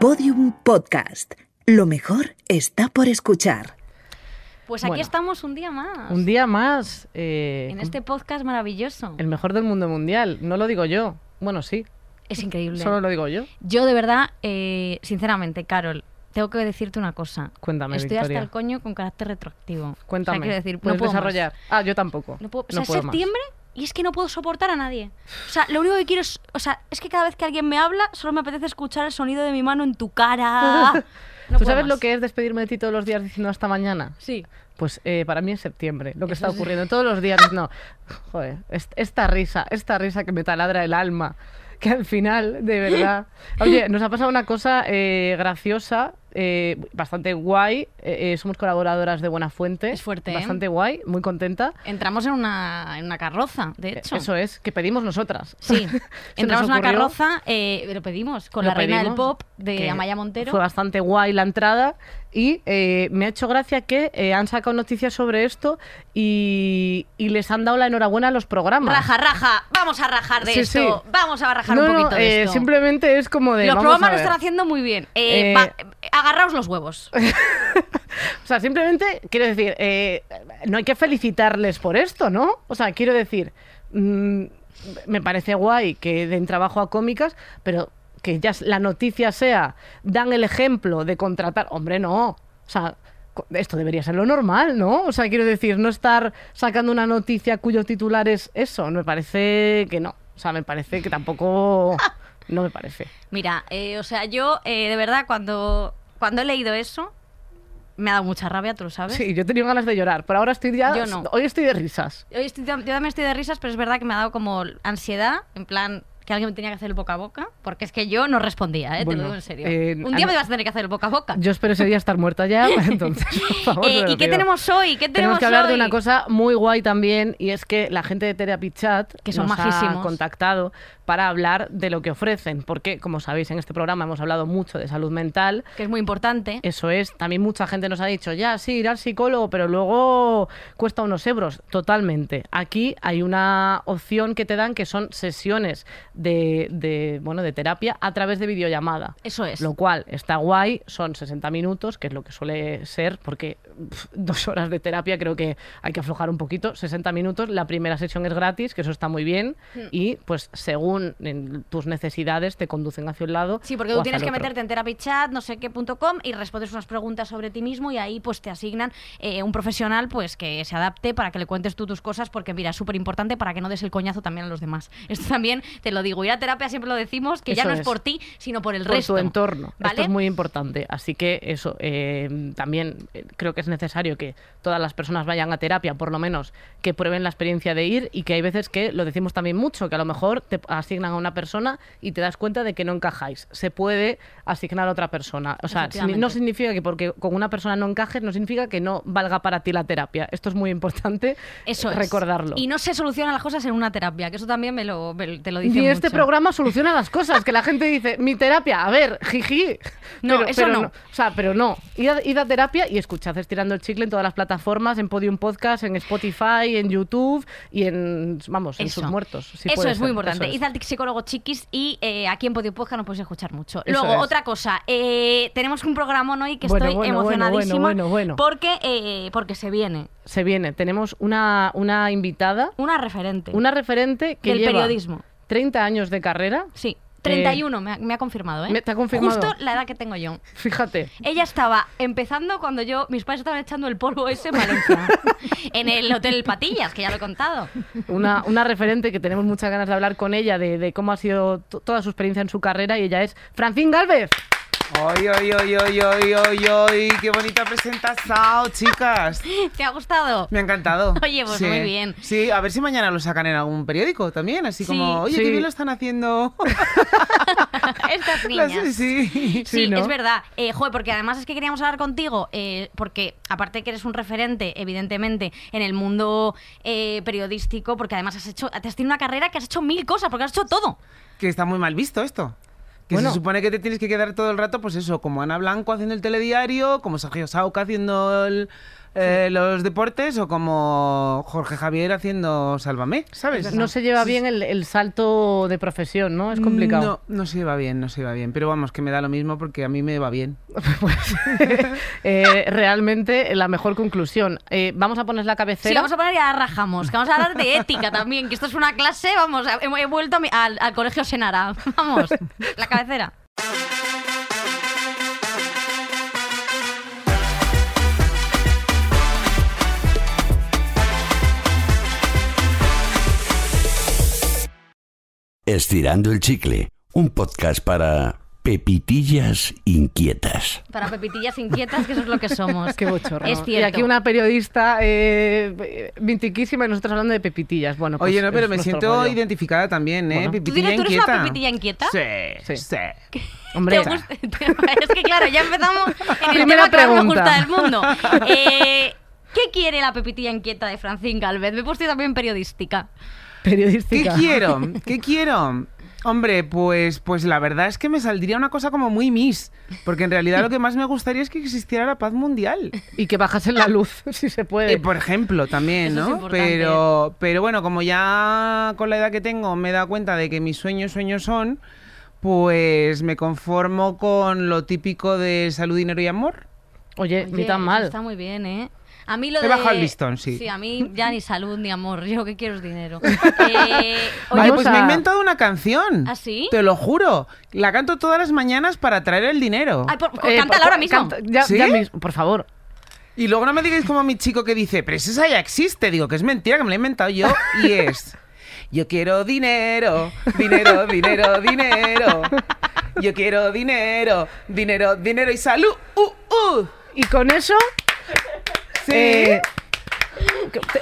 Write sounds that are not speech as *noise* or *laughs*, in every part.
Podium Podcast. Lo mejor está por escuchar. Pues aquí Bueno. estamos un día más. Un día más. eh, En este podcast maravilloso. El mejor del mundo mundial. No lo digo yo. Bueno, sí. Es increíble. Solo lo digo yo. Yo de verdad, eh, sinceramente, Carol, tengo que decirte una cosa. Cuéntame, Estoy Victoria. hasta el coño con carácter retroactivo. Cuéntame. O sea, quiero decir, no ¿Puedes puedo más. desarrollar? Ah, yo tampoco. No puedo, o No sea, puedo más. Y es que no puedo soportar a nadie. O sea, lo único que quiero es. O sea, es que cada vez que alguien me habla, solo me apetece escuchar el sonido de mi mano en tu cara. *laughs* No ¿Tú sabes más. lo que es despedirme de ti todos los días diciendo hasta mañana? Sí. Pues eh, para mí es septiembre, lo que Eso está es- ocurriendo todos los días. No, joder, es- esta risa, esta risa que me taladra el alma, que al final, de verdad. *laughs* Oye, nos ha pasado una cosa eh, graciosa, eh, bastante guay. eh, eh, somos colaboradoras de Buena Fuente. Es fuerte, ¿eh? Bastante guay, muy contenta. Entramos en una, en una carroza, de hecho. Eso es, que pedimos nosotras. Sí, *laughs* entramos en una carroza, lo pedimos, con lo la reina del pop de Amaya Montero. Fue bastante guay la entrada y eh, me ha hecho gracia que eh, han sacado noticias sobre esto y, y les han dado la enhorabuena a los programas. Raja, raja, vamos a rajar de Sí, esto. sí. Vamos a rajar no, un no, poquito de eh, esto. simplemente es como de. Los vamos programas a lo están haciendo muy bien. Va- agarraos los huevos. *laughs* O sea, simplemente quiero decir, eh, no hay que felicitarles por esto, ¿no? O sea, quiero decir, mm, me parece guay que den trabajo a cómicas, pero que ya la noticia sea, dan el ejemplo de contratar. Hombre, no. O sea, esto debería ser lo normal, ¿no? O sea, quiero decir, no estar sacando una noticia cuyo titular es eso. Me parece que no. O sea, me parece que tampoco. *laughs* No me parece. Mira, eh, o sea, yo de verdad cuando, cuando he leído eso, me ha dado mucha rabia, tú lo sabes. Sí, yo he tenido ganas de llorar, pero ahora estoy ya. Yo no. Hoy estoy de risas. Hoy estoy, yo también estoy de risas, pero es verdad que me ha dado como ansiedad, en plan que alguien me tenía que hacer el boca a boca, porque es que yo no respondía, ¿eh? te Bueno, lo digo en serio. eh, Un día me vas a tener que hacer el boca a boca. Yo espero ese día estar muerta ya, *laughs* entonces, por favor. Eh, te lo ¿Y qué tenemos hoy? ¿Qué tenemos, Tenemos que hablar de una cosa muy guay también y es que la gente de Therapy Chat Que son nos majísimos. ha contactado para hablar de lo que ofrecen, porque como sabéis en este programa hemos hablado mucho de salud mental. Que es muy importante. Eso es, también mucha gente nos ha dicho, ya, sí, ir al psicólogo, pero luego cuesta unos euros. Totalmente. Aquí hay una opción que te dan que son sesiones de, de, bueno, de terapia a través de videollamada. Eso es. Lo cual está guay, son 60 minutos, que es lo que suele ser, porque dos horas de terapia creo que hay que aflojar un poquito. 60 minutos, la primera sesión es gratis, que eso está muy bien, Hmm. y pues según en tus necesidades te conducen hacia un lado. Sí, porque tú tienes que otro. meterte en therapychat, no sé qué.com y respondes unas preguntas sobre ti mismo y ahí pues te asignan eh, un profesional pues que se adapte para que le cuentes tú tus cosas porque mira, es súper importante para que no des el coñazo también a los demás. *laughs* Esto también te lo digo, ir a terapia siempre lo decimos, que ya no es, por ti, sino por el por resto. tu entorno. ¿vale? Esto es muy importante. Así que eso, eh, también eh, creo que es necesario que todas las personas vayan a terapia, por lo menos que prueben la experiencia de ir y que hay veces que lo decimos también mucho, que a lo mejor te asignan a una persona y te das cuenta de que no encajáis. Se puede asignar a otra persona. O sea, no significa que porque con una persona no encajes, no significa que no valga para ti la terapia. Esto es muy importante Eso es. recordarlo. Y no se solucionan las cosas en una terapia, que eso también me lo, me- te lo dicen este programa soluciona las cosas, que la gente dice, mi terapia, a ver, jiji. No, eso no. O sea, pero no. Id a, id a terapia y escuchad Estirando el Chicle en todas las plataformas, en Podium Podcast, en Spotify, en YouTube y en, vamos, en Eso. sus muertos. si eso es muy importante. es. Id al psicólogo chiquis y eh, aquí en Podio Podcast nos podéis escuchar mucho. Eso Luego, es. otra cosa. eh, tenemos un programa hoy que Bueno, estoy bueno, bueno, emocionadísima bueno, bueno, bueno. Porque, eh, porque se viene Se viene. Tenemos una, una invitada, una referente una referente que del lleva periodismo. 30 años de carrera. Sí, 31 me, ha, me ha confirmado, ¿eh? me- te ha confirmado. Justo la edad que tengo yo. Fíjate. Ella estaba empezando cuando yo, mis padres estaban echando el polvo ese en Valencia, *laughs* en el Hotel Patillas, que ya lo he contado. Una, una referente que tenemos muchas ganas de hablar con ella, de, de cómo ha sido to- toda su experiencia en su carrera, y ella es Francine Galvez. ¡Ay, ay, ay, ay, ay, ay, ay! ¡Qué bonita presentación, *laughs* chicas! ¿Te ha gustado? Me ha encantado. Oye, pues Sí. muy bien. Sí, a ver si mañana lo sacan en algún periódico también, así Sí. como, oye, Sí. qué bien lo están haciendo. *laughs* Estas *laughs* Las- niñas. sí. Sí, Sí, ¿no? es verdad. Eh, joder, porque además es que queríamos hablar contigo, eh, porque aparte que eres un referente, evidentemente, en el mundo eh, periodístico, porque además has hecho, te has tenido una carrera que has hecho mil cosas, porque has hecho todo. Que está muy mal visto esto. Que Bueno. se supone que te tienes que quedar todo el rato, pues eso, como Ana Blanco haciendo el telediario, como Sergio Sauca haciendo el, eh, los deportes o como Jorge Javier haciendo Sálvame, ¿sabes? No se lleva bien el, el salto de profesión, ¿no? Es complicado. No, no se lleva bien, no se lleva bien. Pero vamos, que me da lo mismo porque a mí me va bien. *laughs* Pues, *laughs* eh, realmente la mejor conclusión. Eh, vamos a poner la cabecera. Sí, vamos a poner y rajamos. Que vamos a hablar de ética también. Que esto es una clase, vamos, he, he vuelto a mi- al, al colegio Senara. *laughs* Vamos, la cabecera. Estirando el chicle, un podcast para pepitillas inquietas. Para pepitillas inquietas, que eso es lo que somos. *laughs* Qué bochorno. Es Y cierto. aquí una periodista eh, mintiquísima y nosotros hablando de pepitillas. Bueno, pues Oye, no, pero me siento rollo. identificada también, ¿eh? Bueno. ¿Tú, Pepitilla dirías- tú eres una pepitilla inquieta? Sí, Sí. sí. Hombre, ¿Te gusta? *laughs* es que claro, ya empezamos en el *laughs* Primera tema que más me pregunta. gusta del mundo. Eh, ¿Qué quiere la pepitilla inquieta de Francín Galvez? Me he puesto yo también periodística. ¿Qué quiero? *laughs* ¿Qué quiero? Hombre, pues, pues la verdad es que me saldría una cosa como muy Miss, porque en realidad lo que más me gustaría es que existiera la paz mundial. Y que bajasen la luz, *laughs* si se puede. Eh, por ejemplo, también, Eso es ¿no? pero, pero bueno, como ya con la edad que tengo me he dado cuenta de que mis sueños sueños son, pues me conformo con lo típico de salud, dinero y amor. Oye, ni Oye, tan eso mal. Está muy bien, ¿eh? A mí lo He de... bajado el listón, sí. Sí, a mí ya ni salud ni amor. Yo lo que quiero es dinero. *laughs* Eh, oye, Ay, Vamos pues me he a- inventado una canción. ¿Ah, sí? Te lo juro. La canto todas las mañanas para traer el dinero. ay, por- Eh, cántala por- ahora mismo. ya, ¿Sí? ya mismo, por favor. Y luego no me digáis como mi chico que dice, pero esa ya existe. Digo, que es mentira, que me la he inventado yo. Y es, yo quiero dinero, dinero, dinero, dinero. Yo quiero dinero, dinero, dinero y salud. Uh, uh. Y con eso, Sí. eh,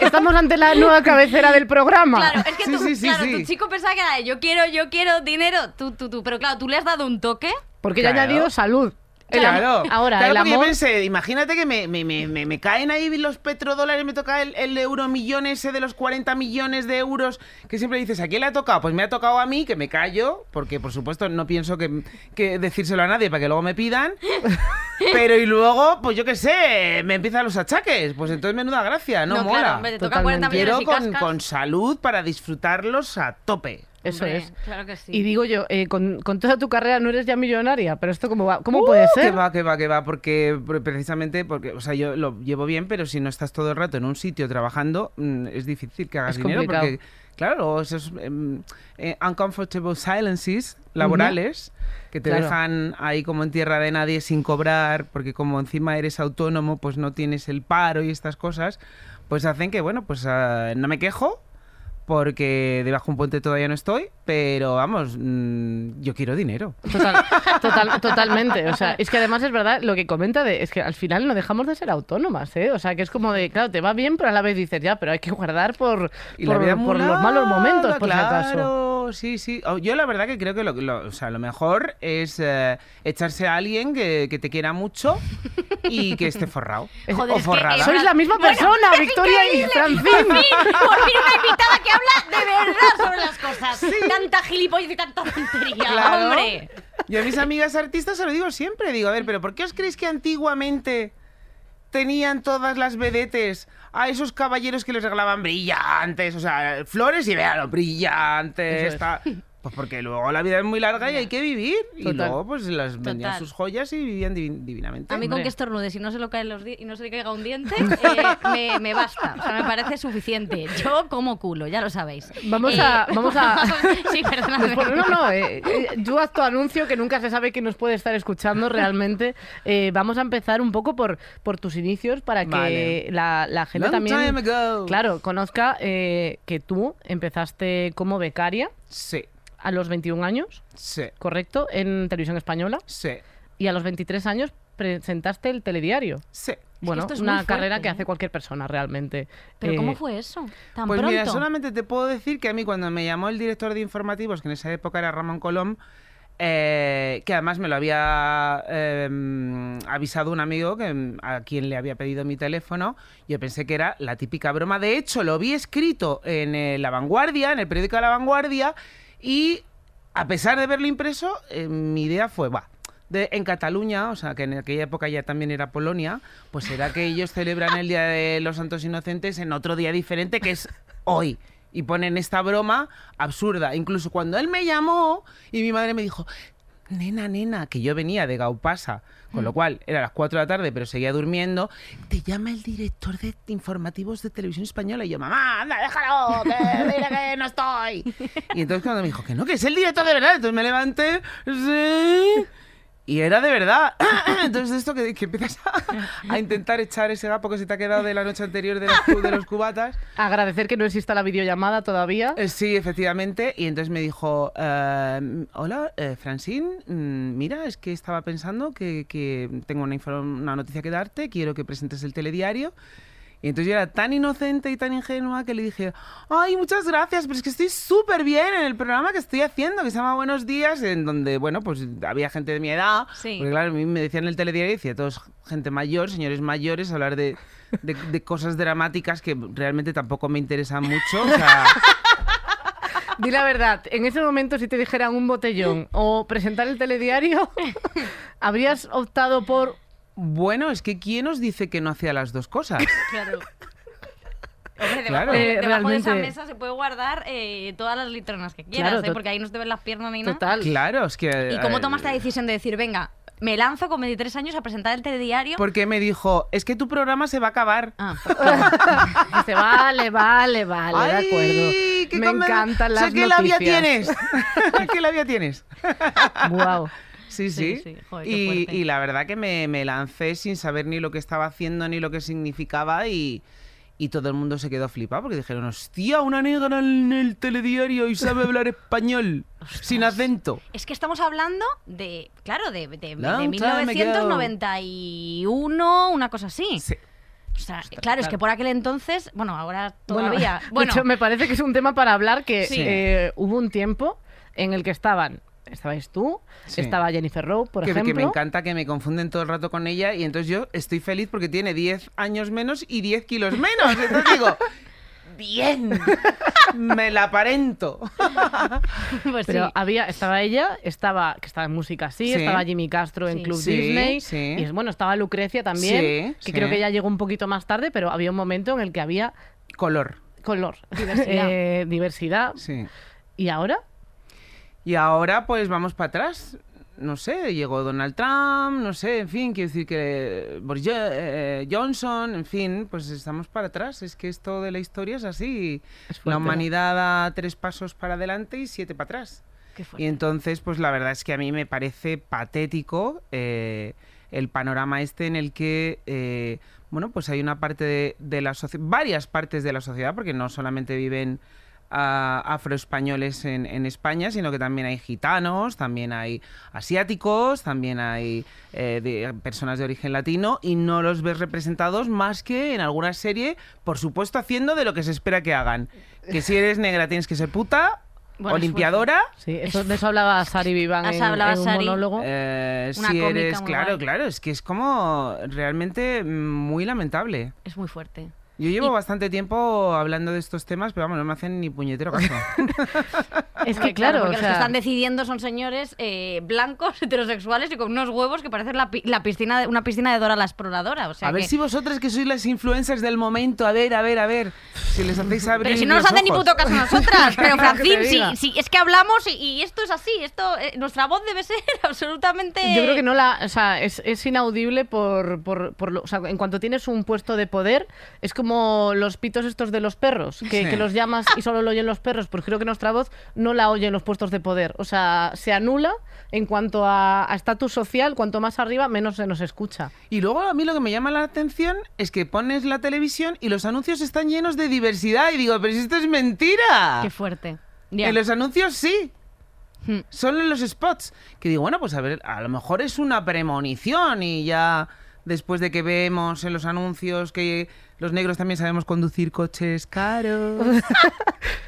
estamos ante la nueva cabecera del programa. Claro, es que tú, sí, sí, claro, sí. tu chico pensaba que era de yo quiero, yo quiero dinero, tú, tú, tú. Pero claro, tú le has dado un toque. Porque ya ha Claro. añadido salud. Claro, Ahora, claro, el porque yo amor. pensé, imagínate que me, me, me, me- caen ahí los petrodólares, me toca el, el euro millón ese de los 40 millones de euros, que siempre dices, ¿a quién le ha tocado? Pues me ha tocado a mí, que me callo, porque por supuesto no pienso que, que decírselo a nadie para que luego me pidan, *laughs* pero y luego, pues yo qué sé, me empiezan los achaques, pues entonces menuda gracia, no, No, mola. claro, hombre, te toca Totalmente. 40 millones Quiero con, con salud para disfrutarlos a tope. Eso Hombre, es. Claro que sí. Y digo yo, eh, con, con toda tu carrera no eres ya millonaria, pero esto cómo va, cómo puede Que ser. Uh, va, que va, que va, porque pre- precisamente, porque, o sea, yo lo llevo bien, pero si no estás todo el rato en un sitio trabajando, mm, es difícil que hagas Es dinero, complicado. porque, claro, esos eh, uncomfortable silences laborales que te Claro. dejan ahí como en tierra de nadie sin cobrar, porque como encima eres autónomo, pues no tienes el paro y estas cosas, pues hacen que, bueno, pues ah, no me quejo. Porque debajo de un puente todavía no estoy, pero vamos, mm, yo quiero dinero. Total, total- totalmente. O sea, es que además es verdad lo que comenta de, es que al final no dejamos de ser autónomas, ¿eh? O sea, que es como de, claro, te va bien, pero a la vez dices, ya, pero hay que guardar por, Y por, por los malos momentos, por si acaso. claro, sí, sí. Yo la verdad que creo que lo, lo- o sea, lo mejor es eh, echarse a alguien que, que te quiera mucho y que esté forrado. Joder, o es que, forrada. eh, Sois la misma Bueno, persona, es Victoria y. Francín. Por fin, por fin una invitada que habla de verdad sobre las cosas. Tanta gilipollas y tanta tontería, Claro. hombre. Yo a mis amigas artistas se lo digo siempre. Digo, a ver, pero ¿por qué os creéis que antiguamente tenían todas las vedetes a esos caballeros que les regalaban brillantes? O sea, flores y véalo, brillantes. Es. Pues porque luego la vida es muy larga y hay que vivir. Y luego pues las vendían Total. sus joyas y vivían divi- divinamente. A mí con que estornudes y no se, lo caen los y no se le caiga un diente, *laughs* eh, me, me basta. O sea, me parece suficiente. Yo como culo, ya lo sabéis. Vamos Eh, a- vamos a- *laughs* sí, perdóname. Después- no, no, eh, eh, yo haz tu anuncio que nunca se sabe quién nos puede estar escuchando realmente. Eh, vamos a empezar un poco por, por tus inicios para que Vale. la, la gente Long también, claro, conozca eh, que tú empezaste como becaria Sí, a los 21 años, sí, ¿correcto? En Televisión Española. sí, Y a los 23 años presentaste el telediario. sí. Bueno, esto es una carrera que ¿eh? hace cualquier persona realmente. ¿Pero Eh, cómo fue eso? ¿Tan Pues pronto? mira, solamente te puedo decir que a mí cuando me llamó el director de informativos, que en esa época era Ramón Colom, eh, que además me lo había eh, avisado un amigo que, a quien le había pedido mi teléfono, yo pensé que era la típica broma. De hecho, lo vi escrito en eh, La Vanguardia, en el periódico de La Vanguardia, y a pesar de verlo impreso, eh, mi idea fue, va, de, en Cataluña, o sea, que en aquella época ya también era Polonia, pues era que ellos celebran el Día de los Santos Inocentes en otro día diferente, que es hoy. Y ponen esta broma absurda. Incluso cuando él me llamó y mi madre me dijo, nena, nena, que yo venía de Gaupasa, con lo cual era las 4 de la tarde, pero seguía durmiendo, te llama el director de informativos de televisión española y yo, mamá, anda, déjalo, que *laughs* mira que no estoy. Y entonces cuando me dijo que no, que es el director de verdad, entonces me levanté, sí. Y era de verdad. *clears throat* Entonces esto que, que empiezas a, a intentar echar ese gapo que se te ha quedado de la noche anterior de los, de los cubatas. Agradecer que no exista la videollamada todavía. Eh, Sí, efectivamente. Y entonces me dijo, eh, hola, eh, Francine, mm, mira, es que estaba pensando que, que tengo una, una noticia que darte, quiero que presentes el telediario. Y entonces yo era tan inocente y tan ingenua que le dije, ay, muchas gracias, pero es que estoy súper bien en el programa que estoy haciendo, que se llama Buenos Días, en donde, bueno, pues había gente de mi edad. Sí. Porque claro, a mí me decían en el telediario, decía todos gente mayor, señores mayores, hablar de, de- de cosas dramáticas que realmente tampoco me interesan mucho. O sea, *laughs* Di la verdad, en ese momento si te dijeran un botellón o presentar el telediario, *laughs* ¿habrías optado por... Bueno, es que ¿quién os dice que no hacía las dos cosas? *laughs* Claro. Hombre, debajo, Claro. de, debajo de esa mesa se puede guardar eh, todas las litronas que quieras, Claro, ¿eh? porque ahí no se te ven las piernas ni nada. Total. Claro, es que... ¿Y cómo eh, tomaste la decisión de decir, venga, me lanzo con 23 años a presentar el telediario? Porque me dijo, es que tu programa se va a acabar. Ah, *laughs* Dice, vale, vale, vale, de ¡Ay, acuerdo. qué Me encantan las Sé qué labia noticias. tienes. *laughs* ¿Qué labia tienes? Guau. Sí, Sí, sí. sí, joder, qué y, la verdad que me, me lancé sin saber ni lo que estaba haciendo ni lo que significaba y, y todo el mundo se quedó flipado porque dijeron, hostia, una negra en el telediario y sabe *laughs* hablar español sin acento. Es que estamos hablando de, claro, de, de, de Long time ago. 1991, una cosa así. Sí. O sea, claro, es que por aquel entonces, bueno, ahora todavía. Bueno, *laughs* Bueno, de hecho, me parece que es un tema para hablar que Sí. eh, hubo un tiempo en el que estaban, estabais tú, Sí. estaba Jennifer Rowe, por que, que ejemplo. me encanta que me confunden todo el rato con ella y entonces yo estoy feliz porque tiene 10 años menos y 10 kilos menos. Entonces digo, *laughs* bien, me la aparento. *laughs* pues Pero sí. había, estaba ella, estaba, que estaba en música sí, Sí. estaba Jimmy Castro en. Club Sí, Disney. sí. Y es, bueno, estaba Lucrecia también, Sí, que creo que ya llegó un poquito más tarde, pero había un momento en el que había Color. color, *laughs* Diversidad. eh, diversidad. Sí. ¿Y ahora? Y ahora pues vamos para atrás. No sé, llegó Donald Trump, no sé, en fin, quiero decir que Boris eh, Johnson, en fin, pues estamos para atrás. Es que esto de la historia es así. Es la humanidad da tres pasos para adelante y siete para atrás. Qué Y entonces, pues la verdad es que a mí me parece patético eh, el panorama este en el que, eh, bueno, pues hay una parte de, de la sociedad, varias partes de la sociedad, porque no solamente viven afroespañoles en, en España, sino que también hay gitanos, también hay asiáticos, también hay eh, de- personas de origen latino y no los ves representados más que en alguna serie, por supuesto, haciendo de lo que se espera que hagan. Que si eres negra tienes que ser puta, Bueno, o es limpiadora. Sí, eso, de eso hablaba Sari Vivan Has en, hablado, en un Sari. monólogo. Eh, Una si eres, claro, guay. claro, es que es como realmente muy lamentable. Es muy fuerte. Yo llevo Y- bastante tiempo hablando de estos temas, pero vamos, no me hacen ni puñetero caso. *laughs* es que claro, porque o los que sea, están decidiendo son señores eh, blancos, *laughs* heterosexuales y con unos huevos que parecen la, pi- la piscina de, una piscina de Dora la exploradora. O sea a ver que- si vosotras que sois las influencers del momento, a ver, a ver, a ver, si les hacéis abrir Pero si no nos hacen ni puto caso a nosotras. *laughs* Pero diga. sí, sí, es que hablamos y, y esto es así. Esto, eh, nuestra voz debe ser absolutamente. Yo creo que no la, o sea, es, es inaudible por, por, por lo- o sea, en cuanto tienes un puesto de poder, es como los pitos estos de los perros, que, Sí. que los llamas y solo lo oyen los perros, pues creo que nuestra voz no la oyen los puestos de poder. O sea, se anula en cuanto a a estatus social, cuanto más arriba, menos se nos escucha. Y luego a mí lo que me llama la atención es que pones la televisión y los anuncios están llenos de diversidad y digo, pero si esto es mentira. Qué fuerte. Ya. En los anuncios sí. Hmm. Solo en los spots. Que digo, bueno, pues a ver, a lo mejor es una premonición y ya después de que vemos en los anuncios que los negros también sabemos conducir coches caros. *laughs*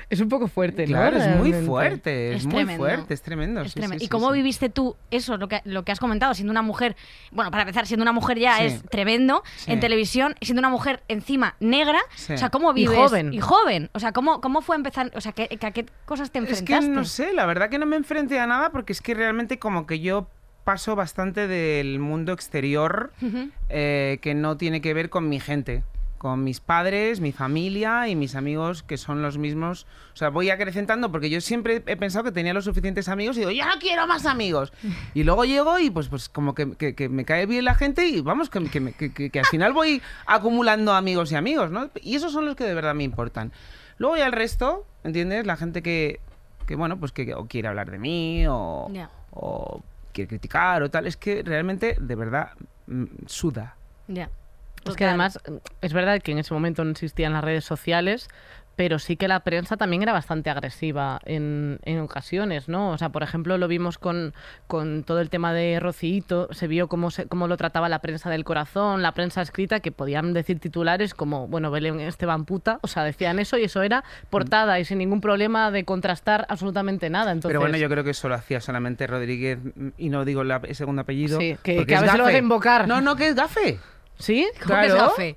Es un poco fuerte, ¿no? claro, es muy fuerte, es, Es muy tremendo. fuerte, es tremendo. Es sí, tremendo. sí, ¿Y sí, cómo sí. viviste tú eso, lo que, lo que has comentado, siendo una mujer, bueno, para empezar, siendo una mujer ya Sí. es tremendo Sí. en televisión, siendo una mujer encima negra, Sí. o sea, ¿cómo Y vives? joven. Y joven. O sea, ¿cómo, cómo fue empezar? O sea, ¿qué, que- ¿a qué cosas te Es enfrentaste? que no sé, la verdad que no me enfrenté a nada porque es que realmente como que yo paso bastante del mundo exterior eh, que no tiene que ver con mi gente. Con mis padres, mi familia y mis amigos que son los mismos. O sea, voy acrecentando porque yo siempre he pensado que tenía los suficientes amigos y digo, ya no quiero más amigos. *laughs* Y luego llego y pues, pues como que, que- que me cae bien la gente y vamos, que, al final voy acumulando amigos y amigos, ¿no? Y esos son los que de verdad me importan. Luego ya el resto, ¿entiendes? La gente que, que bueno, pues que o quiere hablar de mí o, o quiere criticar o tal, es que realmente, de verdad, mm, suda. Ya. Es que además es verdad que en ese momento no existían las redes sociales, pero sí que la prensa también era bastante agresiva en, en ocasiones, ¿no? O sea, por ejemplo, lo vimos con, con todo el tema de Rocito, se vio cómo, se, cómo lo trataba la prensa del corazón, la prensa escrita, que podían decir titulares como, bueno, Belén Esteban puta, o sea, decían eso y eso era portada y sin ningún problema de contrastar absolutamente nada. Entonces, Pero bueno, yo creo que eso lo hacía solamente Rodríguez y no digo la- el segundo apellido. Sí, que- que a es veces lo vas a invocar. No, no, que es gafe. ¿Sí? ¿Cómo que es Claro. gafe?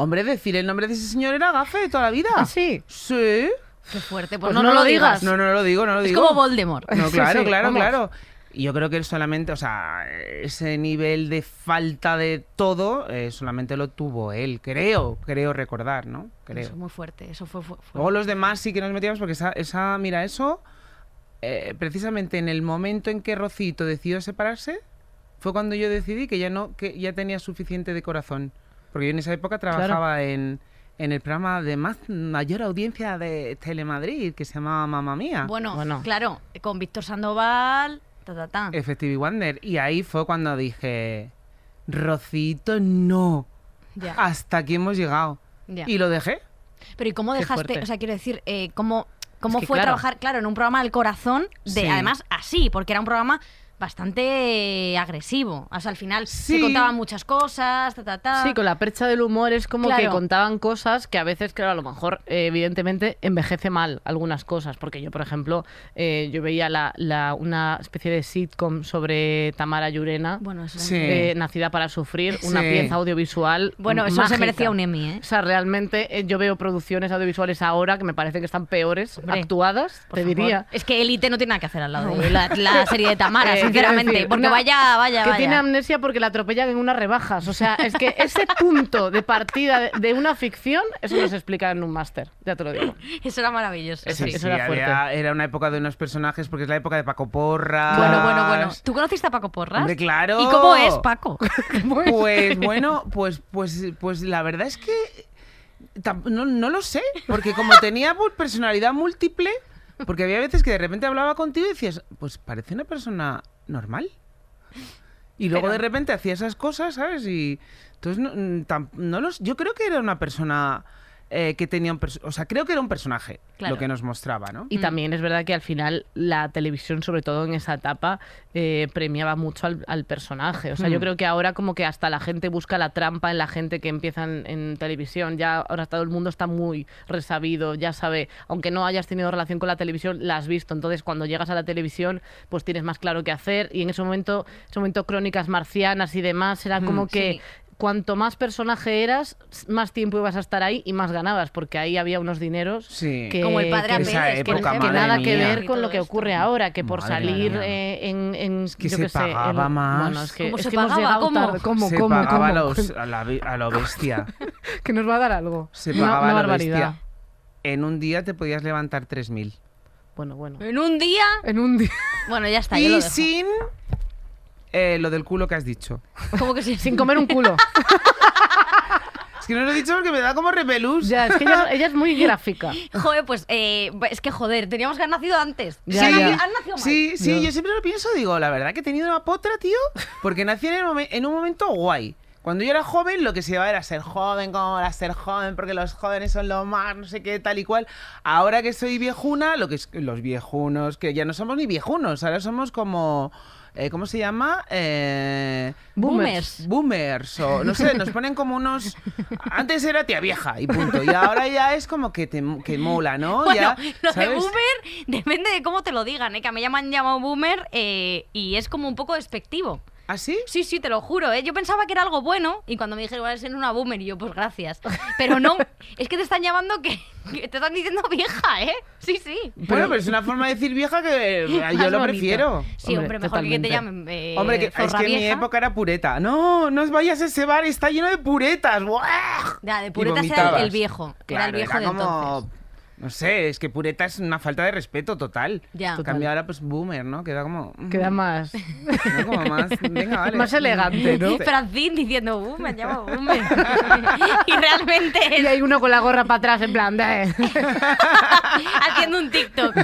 Hombre, decir el nombre de ese señor era gafe de toda la vida. ¿Ah, sí? Sí. Qué fuerte. Pues, Pues no, no no lo digas. No, no lo digo, no lo es digo. como Voldemort. No, *laughs* claro, sí, claro, vamos. claro. Y yo creo que él solamente, o sea, ese nivel de falta de todo, eh, solamente lo tuvo él, creo, creo recordar, ¿no? Eso Creo. es muy fuerte. Eso fue, fue- fue- Luego los demás sí que nos metíamos porque esa, esa mira, eso, eh, precisamente en el momento en que Rocito decidió separarse, fue cuando yo decidí que ya no, que ya tenía suficiente de corazón. Porque yo en esa época trabajaba en, en el programa de más mayor audiencia de Telemadrid, que se llamaba Mamma Mía. Bueno, Bueno. claro, con Víctor Sandoval. Ta, ta, ta. Effective Wonder. Y ahí fue cuando dije, Rocito, no. Ya, Hasta aquí hemos llegado. ya. Y lo dejé. Pero ¿y cómo dejaste? O sea, quiero decir, eh, ¿cómo, cómo Es que, fue claro. trabajar, claro, en un programa del corazón? De, Sí. Además, así, porque era un programa bastante agresivo. O sea, al final se contaban muchas cosas, ta, ta, ta. Sí, con la percha del humor es como que contaban cosas que a veces, claro, a lo mejor, eh, evidentemente, envejece mal algunas cosas. Porque yo, por ejemplo, eh, yo veía la, la- una especie de sitcom sobre Tamara Llurena, Bueno, eso Sí. eh, Nacida para Sufrir, una Sí. pieza audiovisual. Bueno, eso mágica. se merecía un Emmy, ¿eh? O sea, realmente eh, yo veo producciones audiovisuales ahora que me parece que están peores Hombre, actuadas, te favor. diría. Es que Élite no tiene nada que hacer al lado de la, la serie de Tamara, *laughs* Eh, sinceramente. decir, porque una- vaya, vaya, que vaya. tiene amnesia porque la atropellan en unas rebajas. O sea, es que ese *laughs* punto de partida de, de una ficción, eso no se explica en un máster, ya te lo digo. Eso era maravilloso. Eso- sí. eso era había- fuerte. era una época de unos personajes, porque es la época de Paco Porra. Bueno, bueno, bueno. ¿Tú conociste a Paco Porras? Hombre, claro. ¿Y cómo es Paco? *laughs* *laughs* Pues bueno, pues, pues, pues la verdad es que no, no lo sé, porque como tenía personalidad múltiple, porque había veces que de repente hablaba contigo y decías, pues parece una persona normal. Y luego Pero- de repente hacía esas cosas, ¿sabes? Y entonces no, mm, tam- no los, yo creo que era una persona eh, que tenía un o sea, creo que era un personaje Claro. lo que nos mostraba, ¿no? Y también es verdad que al final la televisión, sobre todo en esa etapa, eh, premiaba mucho al, al personaje. O sea, yo Hmm. creo que ahora como que hasta la gente busca la trampa en la gente que empieza en, en televisión. Ya ahora todo el mundo está muy resabido, ya sabe, aunque no hayas tenido relación con la televisión, la has visto. Entonces cuando llegas a la televisión, pues tienes más claro qué hacer. Y en ese momento, ese momento crónicas marcianas y demás, era como Hmm. que... Sí. Cuanto más personaje eras, más tiempo ibas a estar ahí y más ganabas, porque ahí había unos dineros Sí. que, Como el padre que- Pérez, que, época, que nada que mía. ver Y con lo que esto. ocurre ahora, que por Madre salir eh, en, en que yo se qué sé, en- pagaba más. Bueno, es que, ¿Cómo es se que hemos pagaba? llegado ¿Cómo? tarde. ¿Cómo, se cómo, pagaba a, cómo? los- a, la, a lo *laughs* bestia. que nos va a dar algo. Se Una- pagaba una a lo barbaridad. bestia. En un día te podías levantar 3.000. Bueno, bueno. En un día. En un día. Bueno, ya está. yo lo Y dejo. sin eh, lo del culo que has dicho. ¿Cómo que sí? Sin comer un culo. *laughs* Es que no lo he dicho porque me da como repelús. ya, es que ella, ella es muy gráfica. *laughs* Joder, pues eh, es que joder, teníamos que haber nacido antes. Ya, Sí, ya. Han nacido mal. Sí, sí, yo siempre lo pienso, digo, la verdad que he tenido una potra, tío, porque nací en, el momen- en un momento guay. Cuando yo era joven, lo que se llevaba era ser joven, como era ser joven, porque los jóvenes son lo más, no sé qué, tal y cual. Ahora que soy viejuna, lo que es los viejunos, que ya no somos ni viejunos, ahora somos como, eh, ¿cómo se llama? Eh, Boomers. boomers, o no sé, nos ponen como unos... Antes era tía vieja y punto, y ahora ya es como que, te, que mola, ¿no? Bueno, ya, lo de ¿sabes? boomer depende de cómo te lo digan, ¿eh? que a mí ya me han llamado boomer eh, y es como un poco despectivo. ¿Ah, sí? Sí, sí, te lo juro, ¿eh? Yo pensaba que era algo bueno y cuando me dijeron, vas a ser una boomer, y yo, pues gracias. Pero no, *laughs* es que te están llamando que, que te están diciendo vieja, ¿eh? Sí, sí. Bueno, pero es una forma de decir vieja que eh, *laughs* yo lo prefiero. Sí, hombre, Hombre, mejor que te llamen eh, Hombre, que, es que en mi época era pureta. No, no os vayas a ese bar, está lleno de puretas. ¡Buah! Ya, de puretas era el- viejo, era el Claro, viejo era de como... entonces. No sé, es que pureta es una falta de respeto total. Ya. Total. cambio ahora pues boomer, ¿no? Queda como... mm, Queda más. queda como más... Venga, vale. Más elegante, ¿no? *laughs* Sí. Francine diciendo, me llamo boomer. *laughs* y realmente Y hay uno con la gorra para atrás, en plan, de... *laughs* haciendo un TikTok.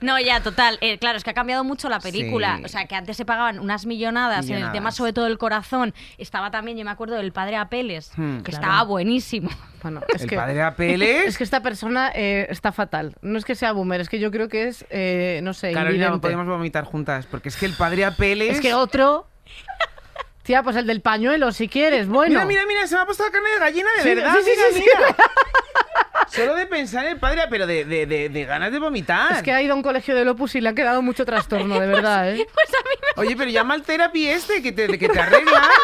no, ya, total. Eh, claro, es que ha cambiado mucho la película. Sí. O sea, que antes se pagaban unas millonadas, en el Millonadas. tema sobre todo el corazón. Estaba también, yo me acuerdo, del padre Apeles, Hmm. que Claro. estaba buenísimo. Bueno, es El que... padre Apeles... Es que esta persona eh, está fatal. No es que sea boomer, es que yo creo que es, eh, no sé, Carolina, invidente. podemos vomitar juntas, porque es que el padre Apeles... Es que otro... Tía, pues el del pañuelo, si quieres, bueno. Mira, mira, mira, se me ha puesto la carne de gallina de Sí, verdad. sí, sí, mira, sí, sí. mira. *laughs* Solo de pensar en el padre, pero de, de, de, de ganas de vomitar. Es que ha ido a un colegio de Lopus y le ha quedado mucho trastorno, de verdad, ¿eh? *laughs* Pues a mí me Oye, pero llama al therapy este que te, que te arregla. *laughs*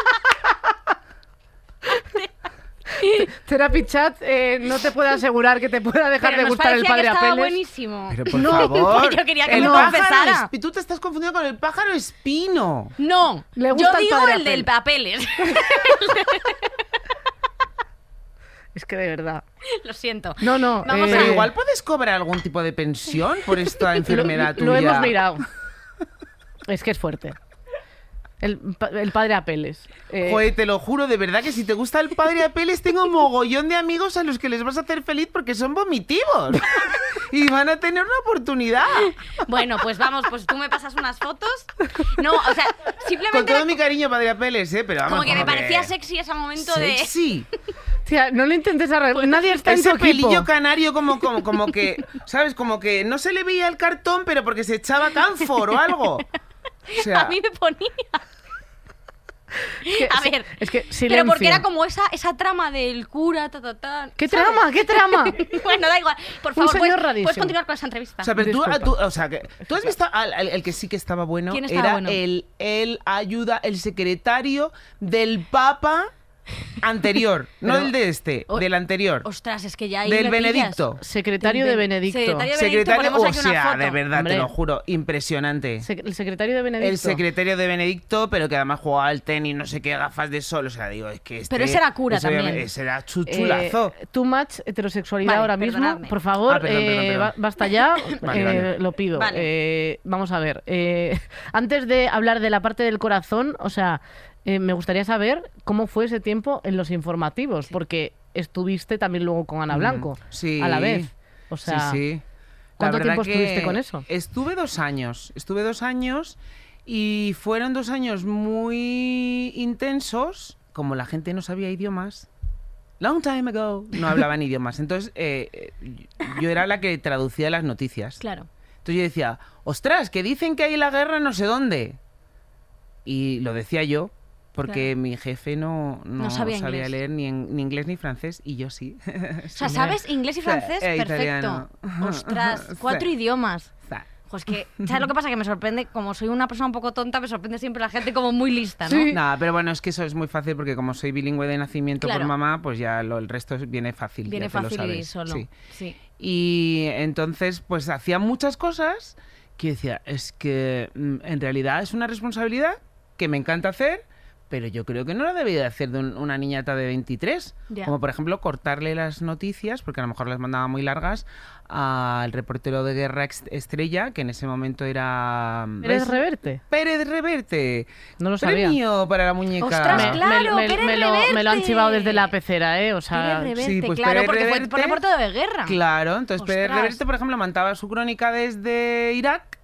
Therapy Chat eh, no te puede asegurar que te pueda dejar Pero de nos gustar el padre que estaba Apeles. buenísimo. Pero por No, *laughs* favor. *laughs* yo quería que el me pájaro confesara. es- Tú te estás confundiendo con el pájaro espino. No, Le yo gusta el digo padre el del Apeles. *laughs* Es que de verdad. Lo siento. No, no. Vamos eh, a- Pero igual puedes cobrar algún tipo de pensión por esta enfermedad lo, lo tuya. hemos mirado. Es que es fuerte. El, el padre Apeles. Eh, Joder, te lo juro, de verdad que si te gusta el padre Apeles, tengo mogollón de amigos a los que les vas a hacer feliz porque son vomitivos. y van a tener una oportunidad. Bueno, pues vamos, pues tú me pasas unas fotos. No, o sea, Con simplemente todo mi cariño, padre Apeles, ¿eh? Pero vamos, como que me parecía sexy ese momento de... Sexy. tía, no lo intentes arreglar. Nadie está en tu Ese pelillo equipo. canario como, como, como que, ¿sabes? Como que no se le veía el cartón, pero porque se echaba canfor o algo. O sea, A mí me ponía... *laughs* Que- A ver, es que pero silencio. porque era como esa, esa trama del cura, ta, ta, ta, ¿Qué ¿sabes? trama? ¿Qué trama? *laughs* bueno, da igual. Por favor, puedes, puedes continuar con esa entrevista. o sea, pero tú, tú- o sea, que tú has visto al, al- el que sí que estaba bueno ¿Quién estaba era bueno? el el ayuda el secretario del Papa anterior, no Pero- el de este, O- del anterior, Ostras, es que ya ahí del. Benedicto. Secretario de Benedicto. Secretario de Secretario, ponemos o sea, foto. de verdad, Hombre. te lo juro, impresionante. Se- el secretario de Benedicto. El secretario de Benedicto, pero que además jugaba al tenis, no sé qué, gafas de sol. O sea, digo, es que este... Pero ese era cura ese también. Ese era Eh, chuchulazo. too much heterosexualidad Vale, ahora mismo. perdonadme. Por favor, Ah, perdón, perdón, eh, perdón. ba- basta ya. *laughs* Vale, eh, vale. Lo pido. Vale. Eh, vamos a ver. eh, *laughs* antes de hablar de la parte del corazón, o sea, eh, me gustaría saber cómo fue ese tiempo en los informativos, porque estuviste también luego con Ana Mm, Blanco sí. a la vez. O sea, sí, sí. La ¿cuánto tiempo estuviste con eso? Estuve dos años. Estuve dos años y fueron dos años muy intensos. Como la gente no sabía idiomas. Long time ago. No hablaban *laughs* idiomas. Entonces, eh, eh, yo era la que traducía las noticias. Claro. Entonces yo decía, ostras, que dicen que hay la guerra no sé dónde. Y lo decía yo, porque Claro. mi jefe no, no, No sabía inglés. leer ni, en- ni inglés ni francés, y yo sí. *laughs* O sea, ¿sabes inglés y francés? eh, Perfecto. italiano. *laughs* Ostras, cuatro idiomas. Pues que, ¿sabes lo que pasa? Que me sorprende, como soy una persona un poco tonta, me sorprende siempre la gente como muy lista, ¿no? Sí. Nada, pero bueno, es que eso es muy fácil porque como soy bilingüe de nacimiento Claro. por mamá, pues ya lo, el resto viene fácil. Viene ya te lo fácil y sabes. solo. Sí. Sí. Y entonces, pues hacía muchas cosas que decía, es que mm, en realidad es una responsabilidad que me encanta hacer, pero yo creo que no la debería de hacer de un- una niñata de 23. Ya. Como por ejemplo cortarle las noticias, porque a lo mejor las mandaba muy largas, al reportero de guerra estrella, que en ese momento era... ¿Eres ¿ves? Reverte? Pérez Reverte. No lo sabía. Premio para la muñeca. Ostras, Me- claro, me, me- Pérez me lo, me lo han chivado desde la pecera, ¿eh? O sea, Pérez Reverte, sí, pues claro, Pérez porque fue Reverte- por reportero de guerra. Claro, entonces Pérez Ostras. Reverte, por ejemplo, mandaba su crónica desde Irak.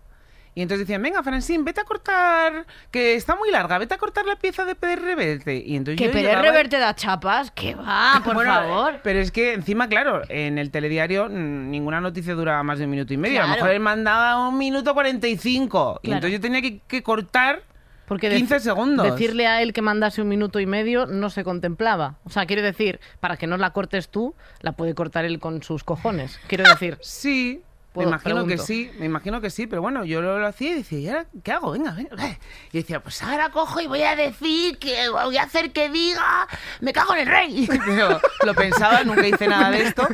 Y entonces decían, venga, Francine, vete a cortar, que está muy larga, vete a cortar la pieza de Pérez Reverte. Y entonces Que Pérez y- Reverte da chapas, que va, *laughs* por Bueno, favor. Pero es que encima, claro, en el telediario mm, ninguna noticia duraba más de un minuto y medio. A lo mejor él mandaba un minuto 45. Y Claro. entonces yo tenía que, que cortar Porque 15 dec- segundos. Decirle a él que mandase un minuto y medio no se contemplaba. O sea, quiero decir, para que no la cortes tú, la puede cortar él con sus cojones. Quiero decir, *laughs* Sí, Me imagino que sí, me imagino que sí, pero bueno, yo lo, lo hacía y decía, ¿y ahora qué hago? Venga, venga. Y decía, pues ahora cojo y voy a decir que voy a hacer que diga, me cago en el rey. *laughs* Pero lo pensaba, nunca hice nada de esto,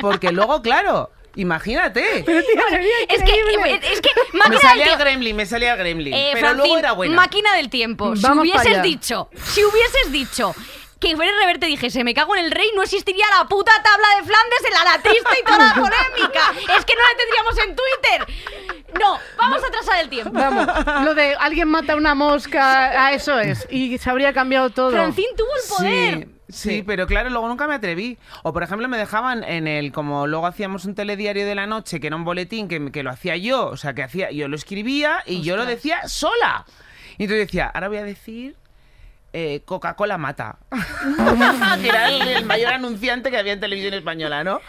porque luego, claro, imagínate. Es que, es que Me salía el gremlin, me salía el gremlin, Eh, pero Francín, luego era buena. máquina del tiempo. Si Vamos hubieses dicho, si hubieses dicho que Pérez Reverte dijese me cago en el rey, no existiría la puta tabla de Flandes, el alatrista y toda la *laughs* polémica. Es que no la tendríamos en Twitter. No, vamos a atrasar el tiempo. Vamos, lo de alguien mata una mosca, a eso es. Y se habría cambiado todo. Francín tuvo el poder. Sí, sí, pero claro, luego nunca me atreví. O por ejemplo, me dejaban en el, como luego hacíamos un telediario de la noche, que era un boletín que, que lo hacía yo, o sea, que hacía, yo lo escribía y yo lo decía sola. Y entonces decía, ahora voy a decir eh, Coca-Cola mata. que *laughs* era el, el *laughs* mayor anunciante que había en televisión española, ¿no?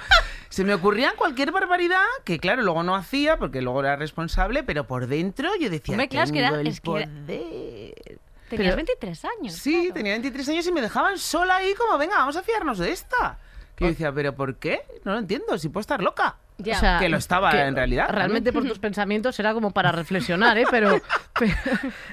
Se me ocurría cualquier barbaridad que, claro, luego no hacía porque luego era responsable, pero por dentro yo decía, Hombre, claro, es que era- "Tengo el es que era- poder". Tenías Pero- 23 años. Sí, claro. tenía 23 años y me dejaban sola ahí como, venga, vamos a fiarnos de esta. Que yo decía, ¿pero por qué? No lo entiendo, si puedo estar loca. Ya. O sea, Que lo estaba que en realidad, Realmente por tus *laughs* pensamientos era como para reflexionar, ¿eh? Pero, *laughs* pero,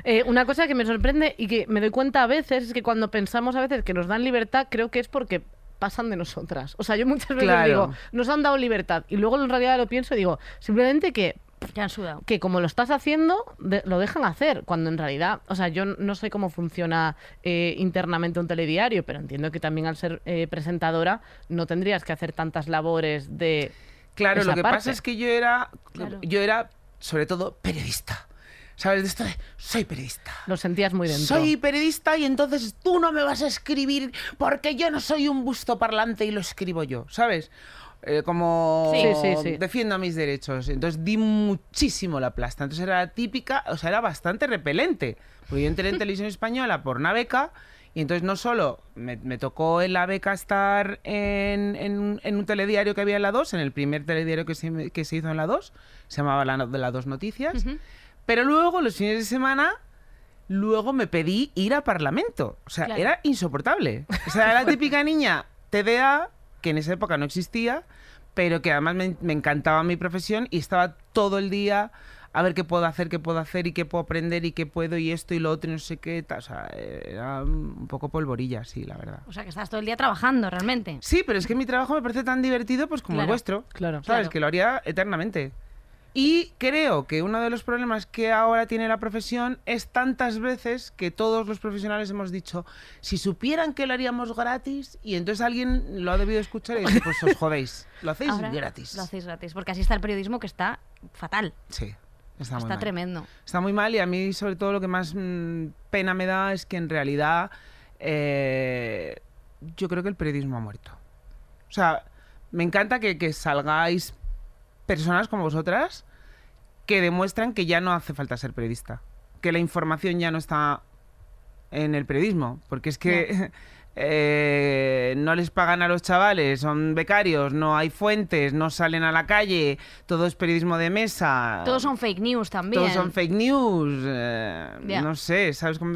eh, una cosa que me sorprende y que me doy cuenta a veces es que cuando pensamos a veces que nos dan libertad, creo que es porque pasan de nosotras. O sea, yo muchas veces Claro. digo, nos han dado libertad y luego en realidad lo pienso y digo, simplemente que Ya han sudado. que como lo estás haciendo, de- lo dejan hacer, cuando en realidad, o sea, yo no sé cómo funciona eh, internamente un telediario, pero entiendo que también al ser eh, presentadora no tendrías que hacer tantas labores de... Claro, esa lo que parte. pasa es que yo era, Claro. yo era, sobre todo, periodista. ¿Sabes? De esto de, soy periodista. Lo sentías muy dentro. Soy periodista y entonces tú no me vas a escribir porque yo no soy un busto parlante y lo escribo yo, ¿sabes? Eh, como Sí, sí, sí. defiendo mis derechos. Entonces di muchísimo la plasta. Entonces era típica, o sea, era bastante repelente. Porque yo entré en *laughs* televisión española por una beca y entonces no solo me, me tocó en la beca estar en, en un- en un telediario que había en la 2, en el primer telediario que se, que se hizo en la 2, se llamaba la, de la 2 Noticias, pero luego los fines de semana luego me pedí ir a Parlamento. O sea, Claro. era insoportable. O sea, era la *laughs* típica niña TDA, que en esa época no existía, pero que además me, me encantaba mi profesión y estaba todo el día a ver qué puedo hacer, qué puedo hacer y qué puedo aprender y qué puedo y esto y lo otro y no sé qué. O sea, era un poco polvorilla, sí, la verdad. O sea, que estás todo el día trabajando realmente. Sí, pero es que mi trabajo me parece tan divertido pues como el Claro, vuestro. claro. ¿Sabes? Claro. Que lo haría eternamente. Y creo que uno de los problemas que ahora tiene la profesión es tantas veces que todos los profesionales hemos dicho, si supieran que lo haríamos gratis, y entonces alguien lo ha debido escuchar y decir, pues os jodéis, lo hacéis Ahora gratis. Lo hacéis gratis. Porque así está el periodismo que está fatal. Sí, está, muy está mal. tremendo. Está muy mal y a mí sobre todo lo que más mm, pena me da es que en realidad eh, yo creo que el periodismo ha muerto. O sea, me encanta que, que salgáis personas como vosotras que demuestran que ya no hace falta ser periodista, que la información ya no está en el periodismo, porque es que *laughs* eh, no les pagan a los chavales, son becarios, no hay fuentes, no salen a la calle, todo es periodismo de mesa. Todos son fake news también. Todos son fake news. eh. No sé, ¿sabes? cómo?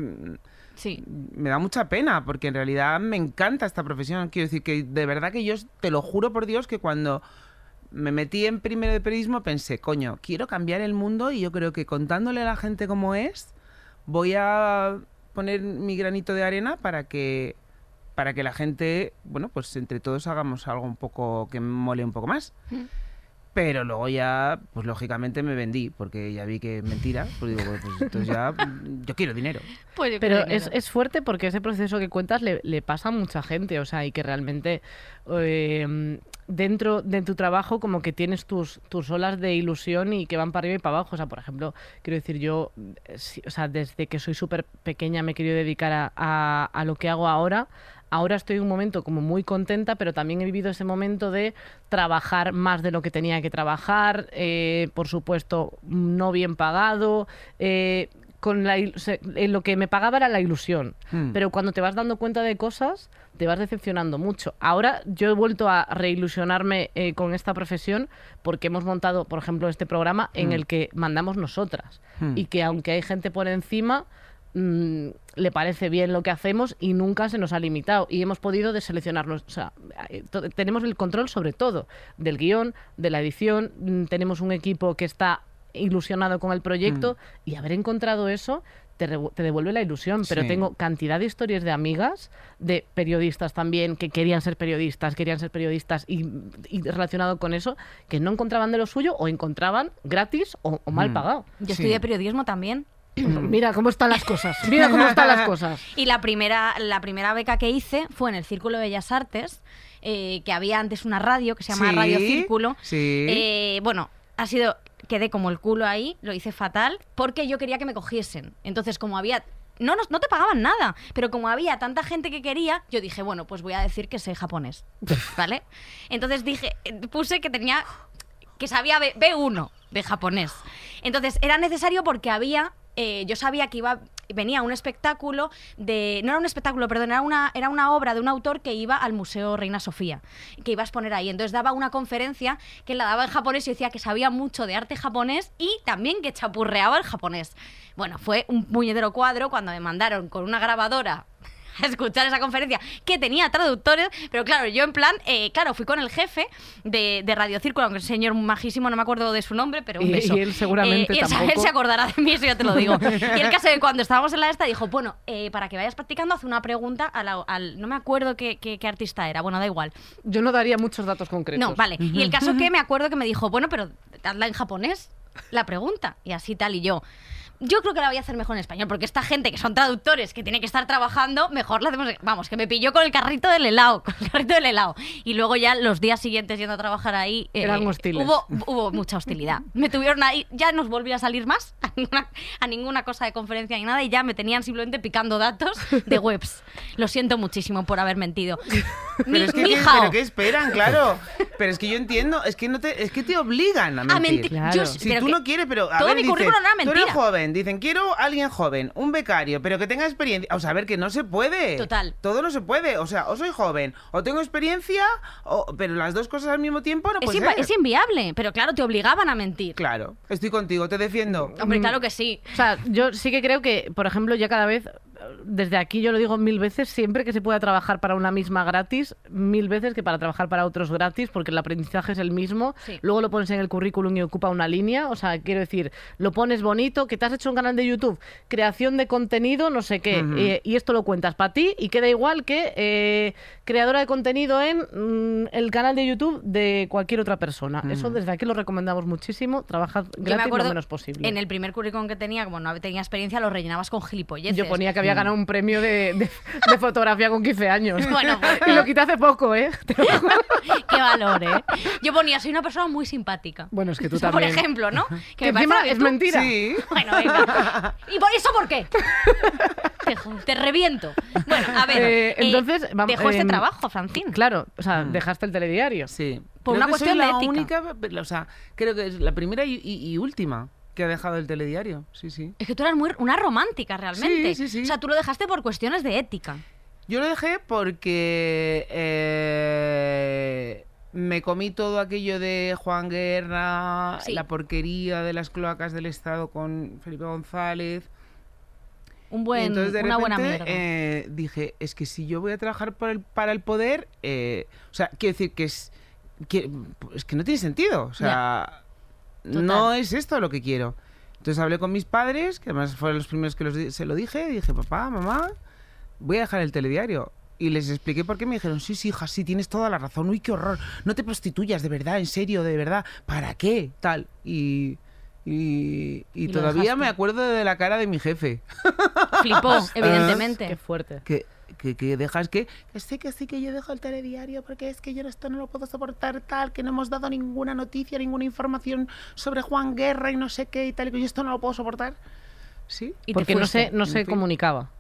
Sí. Me da mucha pena porque en realidad me encanta esta profesión. Quiero decir que de verdad que yo te lo juro por Dios que cuando me metí en primero de periodismo pensé, coño, quiero cambiar el mundo y yo creo que contándole a la gente cómo es, voy a poner mi granito de arena para que para que la gente, bueno, pues entre todos hagamos algo un poco que mole un poco más. Pero luego ya, pues lógicamente me vendí, porque ya vi que mentira. Pues digo, pues entonces ya mm, *laughs* yo quiero dinero. Pues yo Pero es, es fuerte porque ese proceso que cuentas le, le pasa a mucha gente, o sea, y que realmente eh, dentro de tu trabajo como que tienes tus, tus olas de ilusión y que van para arriba y para abajo. O sea, por ejemplo, quiero decir, yo, o sea, desde que soy súper pequeña me he querido dedicar a, a- a lo que hago ahora. Ahora estoy en un momento como muy contenta, pero también he vivido ese momento de trabajar más de lo que tenía que trabajar, eh, por supuesto, no bien pagado, eh, con la, il- o sea, lo que me pagaba era la ilusión. Hmm. Pero cuando te vas dando cuenta de cosas, te vas decepcionando mucho. Ahora yo he vuelto a reilusionarme eh, con esta profesión porque hemos montado, por ejemplo, este programa en Hmm. el que mandamos nosotras. Hmm. Y que aunque hay gente por encima, mm, le parece bien lo que hacemos y nunca se nos ha limitado y hemos podido deseleccionarnos. O sea, eh, tenemos el control sobre todo del guion, de la edición, mm, tenemos un equipo que está ilusionado con el proyecto y haber encontrado eso te, devuelve la ilusión, pero Sí. tengo cantidad de historias de amigas, de periodistas también, que querían ser periodistas, querían ser periodistas y, y relacionado con eso, que no encontraban de lo suyo o encontraban gratis o, o mal Mm. pagado. Yo Sí. estudié periodismo también. *clears throat* Mira cómo están las cosas, mira cómo están las cosas. Y la primera, la primera beca que hice fue en el Círculo de Bellas Artes, eh, que había antes una radio que se llama Sí, Radio Círculo. sí. Eh, bueno, ha sido, quedé como el culo ahí, lo hice fatal, porque yo quería que me cogiesen. Entonces, como había... No, nos- no te pagaban nada, pero como había tanta gente que quería, yo dije, bueno, pues voy a decir que sé japonés, *laughs* ¿vale? Entonces dije, puse que tenía, que sabía B, 1 de japonés. Entonces era necesario porque había, eh, yo sabía que iba, venía un espectáculo de, no era un espectáculo, perdón, era una, era una obra de un autor que iba al Museo Reina Sofía, que iba a exponer ahí. Entonces daba una conferencia que la daba en japonés y decía que sabía mucho de arte japonés y también que chapurreaba el japonés. Bueno, fue un puñetero cuadro cuando me mandaron con una grabadora *laughs* a escuchar esa conferencia que tenía traductores, pero claro, yo en plan, eh, claro, fui con el jefe de, de Radio Círculo, un señor majísimo, no me acuerdo de su nombre, pero un Y- beso. y él seguramente Eh, y él, tampoco. él se acordará de mí, eso ya te lo digo. *laughs* Y el caso es que cuando estábamos en la esta dijo, bueno, eh, para que vayas practicando, hace una pregunta a la- al... No me acuerdo qué, qué- qué artista era, bueno, da igual. Yo no daría muchos datos concretos. No, vale. Y el caso que me acuerdo que me dijo, bueno, pero hazla en japonés, la pregunta. Y así tal, y yo. Yo creo que la voy a hacer mejor en español, porque esta gente que son traductores, que tiene que estar trabajando, mejor la hacemos. Vamos, que me pilló con el carrito del helado, *laughs* con el carrito del helado. Y luego ya los días siguientes yendo a trabajar ahí. eh, Eran hostiles. Hubo, hubo mucha hostilidad. Me tuvieron ahí, ya no os volví a salir más *laughs* a ninguna, a ninguna cosa de conferencia ni nada, y ya me tenían simplemente picando datos de *laughs* webs. Lo siento muchísimo por haber mentido. Mi, Pero es que, ¿qué- pero ¿qué esperan? Claro. Pero es que yo entiendo, es que no te, es que te obligan a mentir. A mentir. Claro. Yo- Si tú que- no quieres, pero a todo ver, mi currículum era tú eres mentira. Joven, dicen, quiero alguien joven, un becario, pero que tenga experiencia. O sea, a ver, que no se puede. Total. Todo no se puede. O sea, o soy joven, o tengo experiencia, o, pero las dos cosas al mismo tiempo no Es, puede inva- ser. es inviable, pero claro, te obligaban a mentir. Claro, estoy contigo, te defiendo. Hombre, claro que sí. O sea, yo sí que creo que, por ejemplo, ya cada vez, desde aquí yo lo digo mil veces, siempre que se pueda trabajar para una misma gratis, mil veces que para trabajar para otros gratis, porque el aprendizaje es el mismo. Sí. Luego lo pones en el currículum y ocupa una línea. O sea, quiero decir, lo pones bonito, que te has hecho un canal de YouTube, creación de contenido, no sé qué, eh, y esto lo cuentas para ti y queda igual que eh, creadora de contenido en mm, el canal de YouTube de cualquier otra persona. Eso desde aquí lo recomendamos muchísimo. Trabajad me gratis acuerdo lo menos posible. en el primer currículum que tenía, como no tenía experiencia, lo rellenabas con gilipolleces. Yo ponía que había ganado un premio de, de- de fotografía con 15 años. *laughs* Bueno, pues- y lo quité hace poco, ¿eh? *laughs* *laughs* Qué valor, ¿eh? Yo ponía, soy una persona muy simpática. Bueno, es que tú O sea, también. Por ejemplo, ¿no? Que me encima es tú- mentira. Sí. Bueno, venga. ¿Y por eso por qué? te, reviento. Bueno, a ver. Eh, eh, entonces, vamos, dejó este em, trabajo, Francine. Claro, o sea, dejaste el telediario. Sí. Por Creo una que cuestión soy de la ética. única, o sea, creo que es la primera y, y- y última que ha dejado el telediario. Sí, sí. Es que tú eras muy una romántica realmente. Sí, sí, sí. O sea, tú lo dejaste por cuestiones de ética. Yo lo dejé porque eh, me comí todo aquello de Juan Guerra, Sí. la porquería de las cloacas del Estado con Felipe González. Un Y buen, entonces de una buena repente, mierda. eh, dije, es que si yo voy a trabajar para el, para el poder, eh, o sea, quiero decir que es que, es que no tiene sentido. O sea, Total. no es esto lo que quiero. Entonces hablé con mis padres, que además fueron los primeros que los di- se lo dije, y dije, papá, mamá, voy a dejar el telediario. Y les expliqué por qué me dijeron, sí, sí, hija, sí, tienes toda la razón, uy, qué horror, no te prostituyas, de verdad, en serio, de verdad, ¿para qué? Tal. Y, y, y Y lo todavía me acuerdo de la cara de mi jefe. Flipó, *laughs* Qué evidentemente. fuerte. que, que, que dejas que, que sí, que sí, que yo dejo el telediario porque es que yo esto no lo puedo soportar tal, que no hemos dado ninguna noticia, ninguna información sobre Juan Guerra y no sé qué y tal, y que yo esto no lo puedo soportar. ¿Sí? Y te Porque no se, no se comunicaba.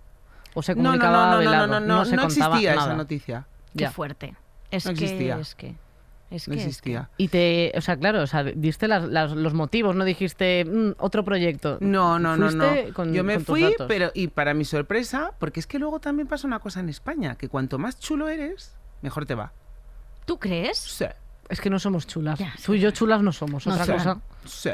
O se No, no, comunicaba no, no, no, velado, no, no, se no existía nada. esa noticia. Qué Ya. fuerte. Es No que, existía. es que, es No que, es que- existía. Y te, o sea, claro, o sea, diste las- las- los motivos, no dijiste "Mm, otro proyecto. No, no, no, no. Con- Yo me con fui, pero y para mi sorpresa, porque es que luego también pasa una cosa en España, que cuanto más chulo eres, mejor te va. ¿Tú crees? Sí. Es que no somos chulas. Ya, Tú y yo chulas no somos, No otra cosa. Sí.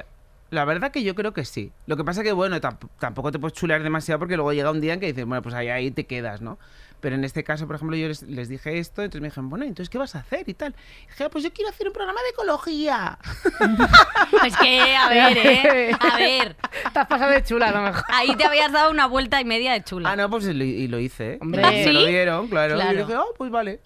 La verdad que yo creo que sí. Lo que pasa que, bueno, tamp- tampoco te puedes chulear demasiado porque luego llega un día en que dices, bueno, pues ahí, ahí te quedas, ¿no? Pero en este caso, por ejemplo, yo les, les dije esto, entonces me dijeron, bueno, entonces, ¿qué vas a hacer? Y tal. Y dije, "Ah, pues yo quiero hacer un programa de ecología. *laughs* Es que, a ver, ¿eh? A ver. Te has pasado de chula a lo mejor. Ahí te habías dado una vuelta y media de chula. Ah, no, pues lo- y lo hice, ¿eh? Hombre. Me lo ¿Sí? dieron, claro. Claro. Y dije, oh, pues vale.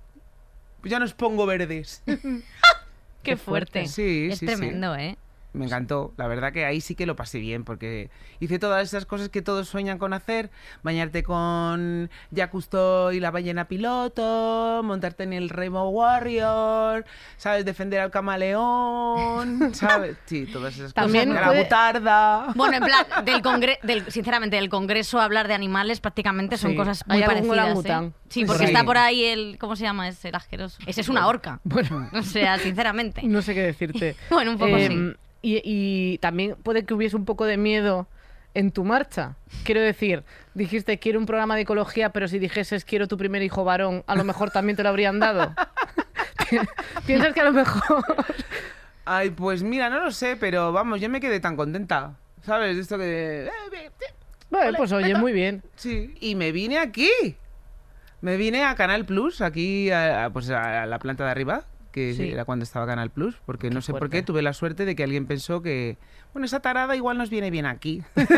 Pues ya nos pongo verdes. *laughs* Qué fuerte. Sí, es sí, sí. tremendo, ¿eh? Me encantó. La verdad que ahí sí que lo pasé bien porque hice todas esas cosas que todos sueñan con hacer. Bañarte con Jacques Cousteau y la ballena piloto, montarte en el Rainbow Warrior, ¿sabes? Defender al camaleón, *laughs* ¿sabes? Sí, todas esas También cosas. De puede- La butarda. Bueno, en plan, *laughs* del congre del, sinceramente, del Congreso hablar de animales prácticamente son Sí. cosas Hay muy algún parecidas. ¿eh? Sí, Sí, porque sí. está por ahí el. ¿Cómo se llama ese? El asqueroso. Ese es una horca. Bueno, O sea, sinceramente. no sé qué decirte. *laughs* Bueno, un poco Em, y, y también puede que hubiese un poco de miedo en tu marcha. Quiero decir, dijiste quiero un programa de ecología, pero si dijeses quiero tu primer hijo varón, a lo mejor también te lo habrían dado. *laughs* ¿Piensas que a lo mejor... Ay, pues mira, no lo sé, pero vamos, yo me quedé tan contenta. ¿Sabes? Esto que... eh, Bueno, pues oye, muy bien. Sí, y me vine aquí. Me vine a Canal Plus, aquí a, a, pues a la planta de arriba, que Sí. era cuando estaba Canal Plus, porque no sé por fuerte. qué tuve la suerte de que alguien pensó que, bueno, esa tarada igual nos viene bien aquí. *laughs*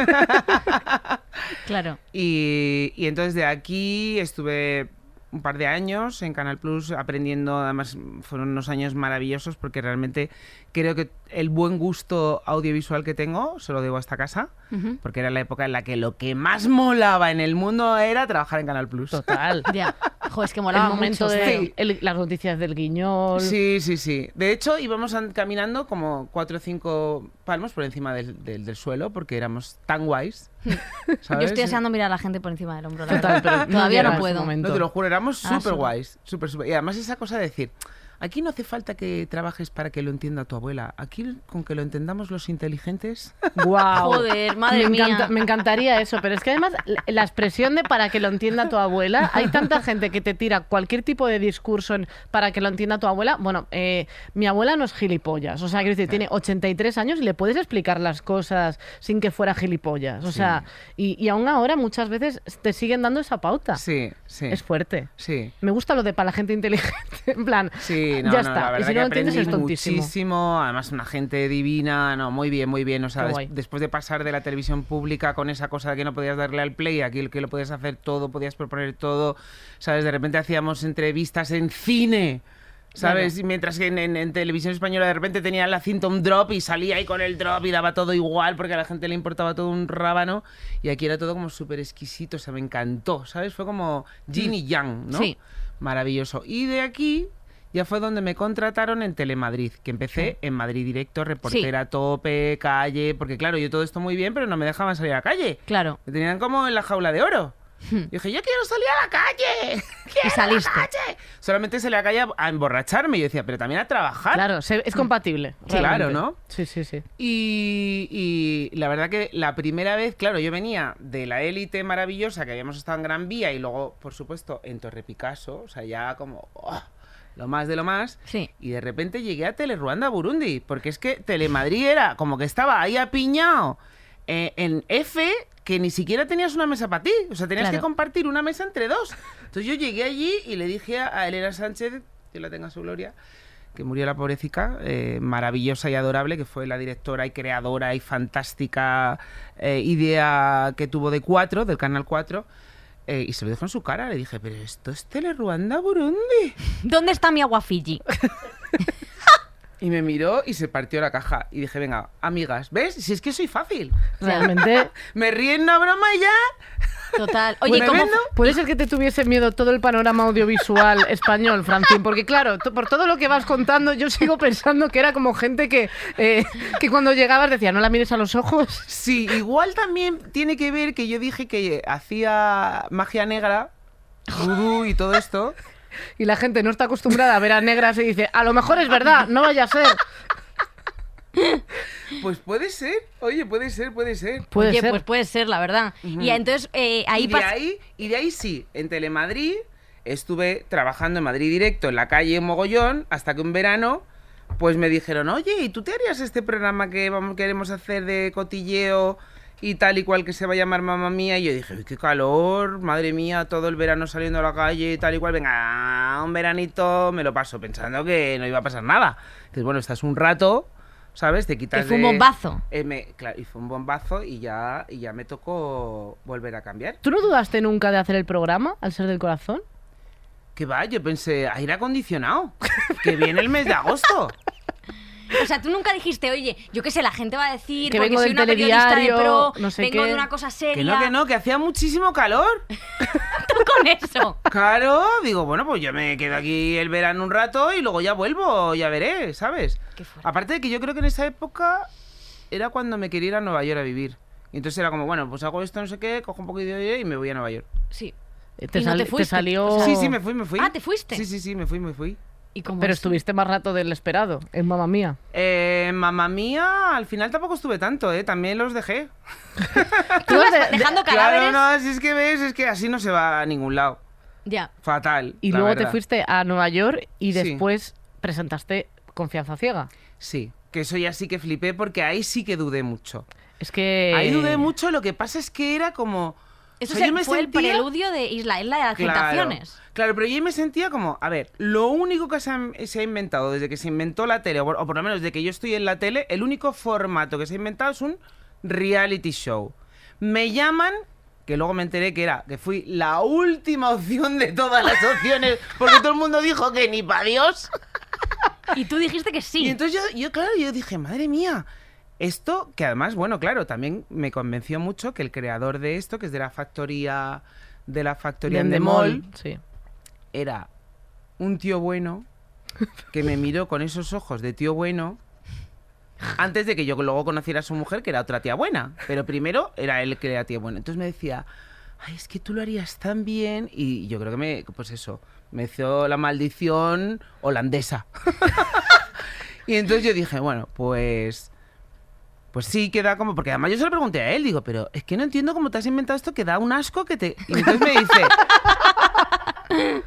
Claro. y, y entonces de aquí estuve un par de años en Canal Plus aprendiendo, además fueron unos años maravillosos porque realmente creo que el buen gusto audiovisual que tengo se lo debo a esta casa, Ujú. porque era la época en la que lo que más molaba en el mundo era trabajar en Canal Plus. Total. *laughs* Ya. Jo, es que El molaba momento mucho. de sí. el- las noticias del guiñol. Sí, sí, sí. De hecho, íbamos an- caminando como cuatro o cinco palmos por encima del, del- del suelo porque éramos tan guays. *laughs* Yo ¿sabes? estoy deseando mirar a la gente por encima del hombro. la Total, pero Todavía no puedo. No te lo juro, éramos Ah, súper guays. Súper, súper. Y además esa cosa de decir, aquí no hace falta que trabajes para que lo entienda tu abuela. Aquí con que lo entendamos los inteligentes. *laughs* Guau. Joder, madre me mía. me encantaría eso, pero es que además la, expresión de para que lo entienda tu abuela, hay tanta gente que te tira cualquier tipo de discurso en para que lo entienda tu abuela. Bueno, eh, mi abuela no es gilipollas, o sea, quiero decir, tiene 83 años y le puedes explicar las cosas sin que fuera gilipollas, o sea, y, y aún ahora muchas veces te siguen dando esa pauta. Sí, sí. Es fuerte. Sí. Me gusta lo de para la gente inteligente, *laughs* en plan, Sí, no, ya no, está. la y verdad si no es aprendí muchísimo, además una gente divina, no, muy bien, muy bien, o sea, des- después de pasar de la televisión pública con esa cosa de que no podías darle al play, aquí el que lo podías hacer todo, podías proponer todo, sabes, de repente hacíamos entrevistas en cine. ¿Sabes? Mientras que en, en- en televisión española de repente tenía la cinta un drop y salía ahí con el drop y daba todo igual porque a la gente le importaba todo un rábano y aquí era todo como súper exquisito, o sea, me encantó, ¿sabes? Fue como Yin y Yang, ¿no? Sí. Maravilloso. Y de aquí ya fue donde me contrataron en Telemadrid, que empecé en Madrid Directo, reportera a tope, calle, porque claro, yo todo esto muy bien, pero no me dejaban salir a la calle. Claro. Me tenían como en la jaula de oro. Y dije, yo quiero salir a la calle. *laughs* ¡Quiero Y saliste. a la calle! Solamente salí a la calle a, emborracharme. Y yo decía, pero también a trabajar. Claro, es compatible. Sí, claro. ¿no? Sí, sí, sí. Y, y la verdad que la primera vez, claro, yo venía de la élite maravillosa que habíamos estado en Gran Vía y luego, por supuesto, en Torre Picasso, o sea, ya como ¡oh! Lo más de lo más. Sí. Y de repente llegué a Teleruanda, Burundi, porque es que Telemadrid era como que estaba ahí apiñado eh, en F que ni siquiera tenías una mesa para ti, o sea, tenías Claro. que compartir una mesa entre dos. Entonces yo llegué allí y le dije a Elena Sánchez, que la tenga su gloria, que murió la pobrecita, eh, maravillosa y adorable, que fue la directora y creadora y fantástica eh, idea que tuvo de 4, del Canal 4, eh, y se lo dijo en su cara, le dije, pero esto es Teleruanda Burundi. ¿Dónde está mi agua Fiji? *laughs* Y me miró y se partió la caja. Y dije, venga, amigas, ¿ves? Si es que soy fácil. Realmente *laughs* Me ríe en una broma y ya. Total. Oye, ¿Me ¿cómo Puede ser que te tuviese miedo todo el panorama audiovisual *laughs* español, Francín, porque claro, por todo lo que vas contando, yo sigo pensando que era como gente que, eh, que cuando llegabas decía, no la mires a los ojos. Sí, igual también tiene que ver que yo dije que hacía magia negra, vudú y todo esto. Y la gente no está acostumbrada a ver a negras y dice, a lo mejor es verdad, no vaya a ser. Pues puede ser, oye, puede ser, puede ser. Puede Oye, ser. pues puede ser, la verdad. Y entonces eh, ahí y, de ahí, y de ahí sí, en Telemadrid estuve trabajando en Madrid Directo, en la calle Mogollón, hasta que un verano pues me dijeron, oye, ¿y tú te harías este programa que vamos, queremos hacer de cotilleo y tal y cual que se va a llamar Mamá Mía? Y yo dije, "Uy, qué calor, madre mía, todo el verano saliendo a la calle y tal y cual, venga, un veranito, me lo paso pensando que no iba a pasar nada. Entonces, bueno, estás un rato, ¿sabes? Te quitas Que fue un de- bombazo. Eh, me- claro, y fue un bombazo y ya, y ya me tocó volver a cambiar. ¿Tú no dudaste nunca de hacer el programa al ser del corazón? Que va, yo pensé, aire acondicionado, que viene el mes de agosto. *laughs* O sea, tú nunca dijiste, oye, yo qué sé, la gente va a decir Que porque vengo soy una periodista de pro, no sé vengo qué. de una cosa seria. Que no, que no, que hacía muchísimo calor. *laughs* Tú con eso. Claro, digo, bueno, pues yo me quedo aquí el verano un rato y luego ya vuelvo, ya veré, ¿sabes? Qué. Aparte de que yo creo que en esa época era cuando me quería ir a Nueva York a vivir. Y entonces era como, bueno, pues hago esto, no sé qué, cojo un poquito de y me voy a Nueva York. Sí. Eh, Te, Y no sal- te te fuiste, salió... Sí, sí, me fui, me fui. Ah, ¿te fuiste? Sí, sí, sí, me fui, me fui. ¿Y cómo Pero es? estuviste más rato del esperado, en Mamá Mía. Eh, mamá mía, al final tampoco estuve tanto, ¿eh? También los dejé. *laughs* Tú ibas dejando cadáveres. Claro, no, si es que ves, es que así no se va a ningún lado. Ya. Fatal. Y la luego te fuiste a Nueva York y Sí. después presentaste Confianza Ciega. Sí, que eso ya sí que flipé porque ahí sí que dudé mucho. Es que... Ahí dudé mucho, lo que pasa es que era como... Eso o sea, se- yo me fue sentía- el preludio de Isla, Isla de las Claro, pero yo me sentía como, a ver, lo único que se ha, se ha inventado desde que se inventó la tele, o por, o por lo menos desde que yo estoy en la tele, el único formato que se ha inventado es un reality show. Me llaman, que luego me enteré que era, que fui la última opción de todas las *laughs* opciones, porque todo el mundo dijo que ni para Dios. Y tú dijiste que sí. Y entonces yo, yo, claro, yo dije, madre mía, esto, que además, bueno, claro, también me convenció mucho que el creador de esto, que es de la factoría, de la factoría Endemol, Sí. era un tío bueno que me miró con esos ojos de tío bueno antes de que yo luego conociera a su mujer, que era otra tía buena. Pero primero era él que era tío bueno. Entonces me decía, ay, es que tú lo harías tan bien. Y yo creo que me, pues eso, me hizo la maldición holandesa. *laughs* y entonces yo dije, bueno, pues... Pues sí, queda como... Porque además yo se lo pregunté a él, digo, pero es que no entiendo cómo te has inventado esto que da un asco que te... Y entonces me dice... *laughs*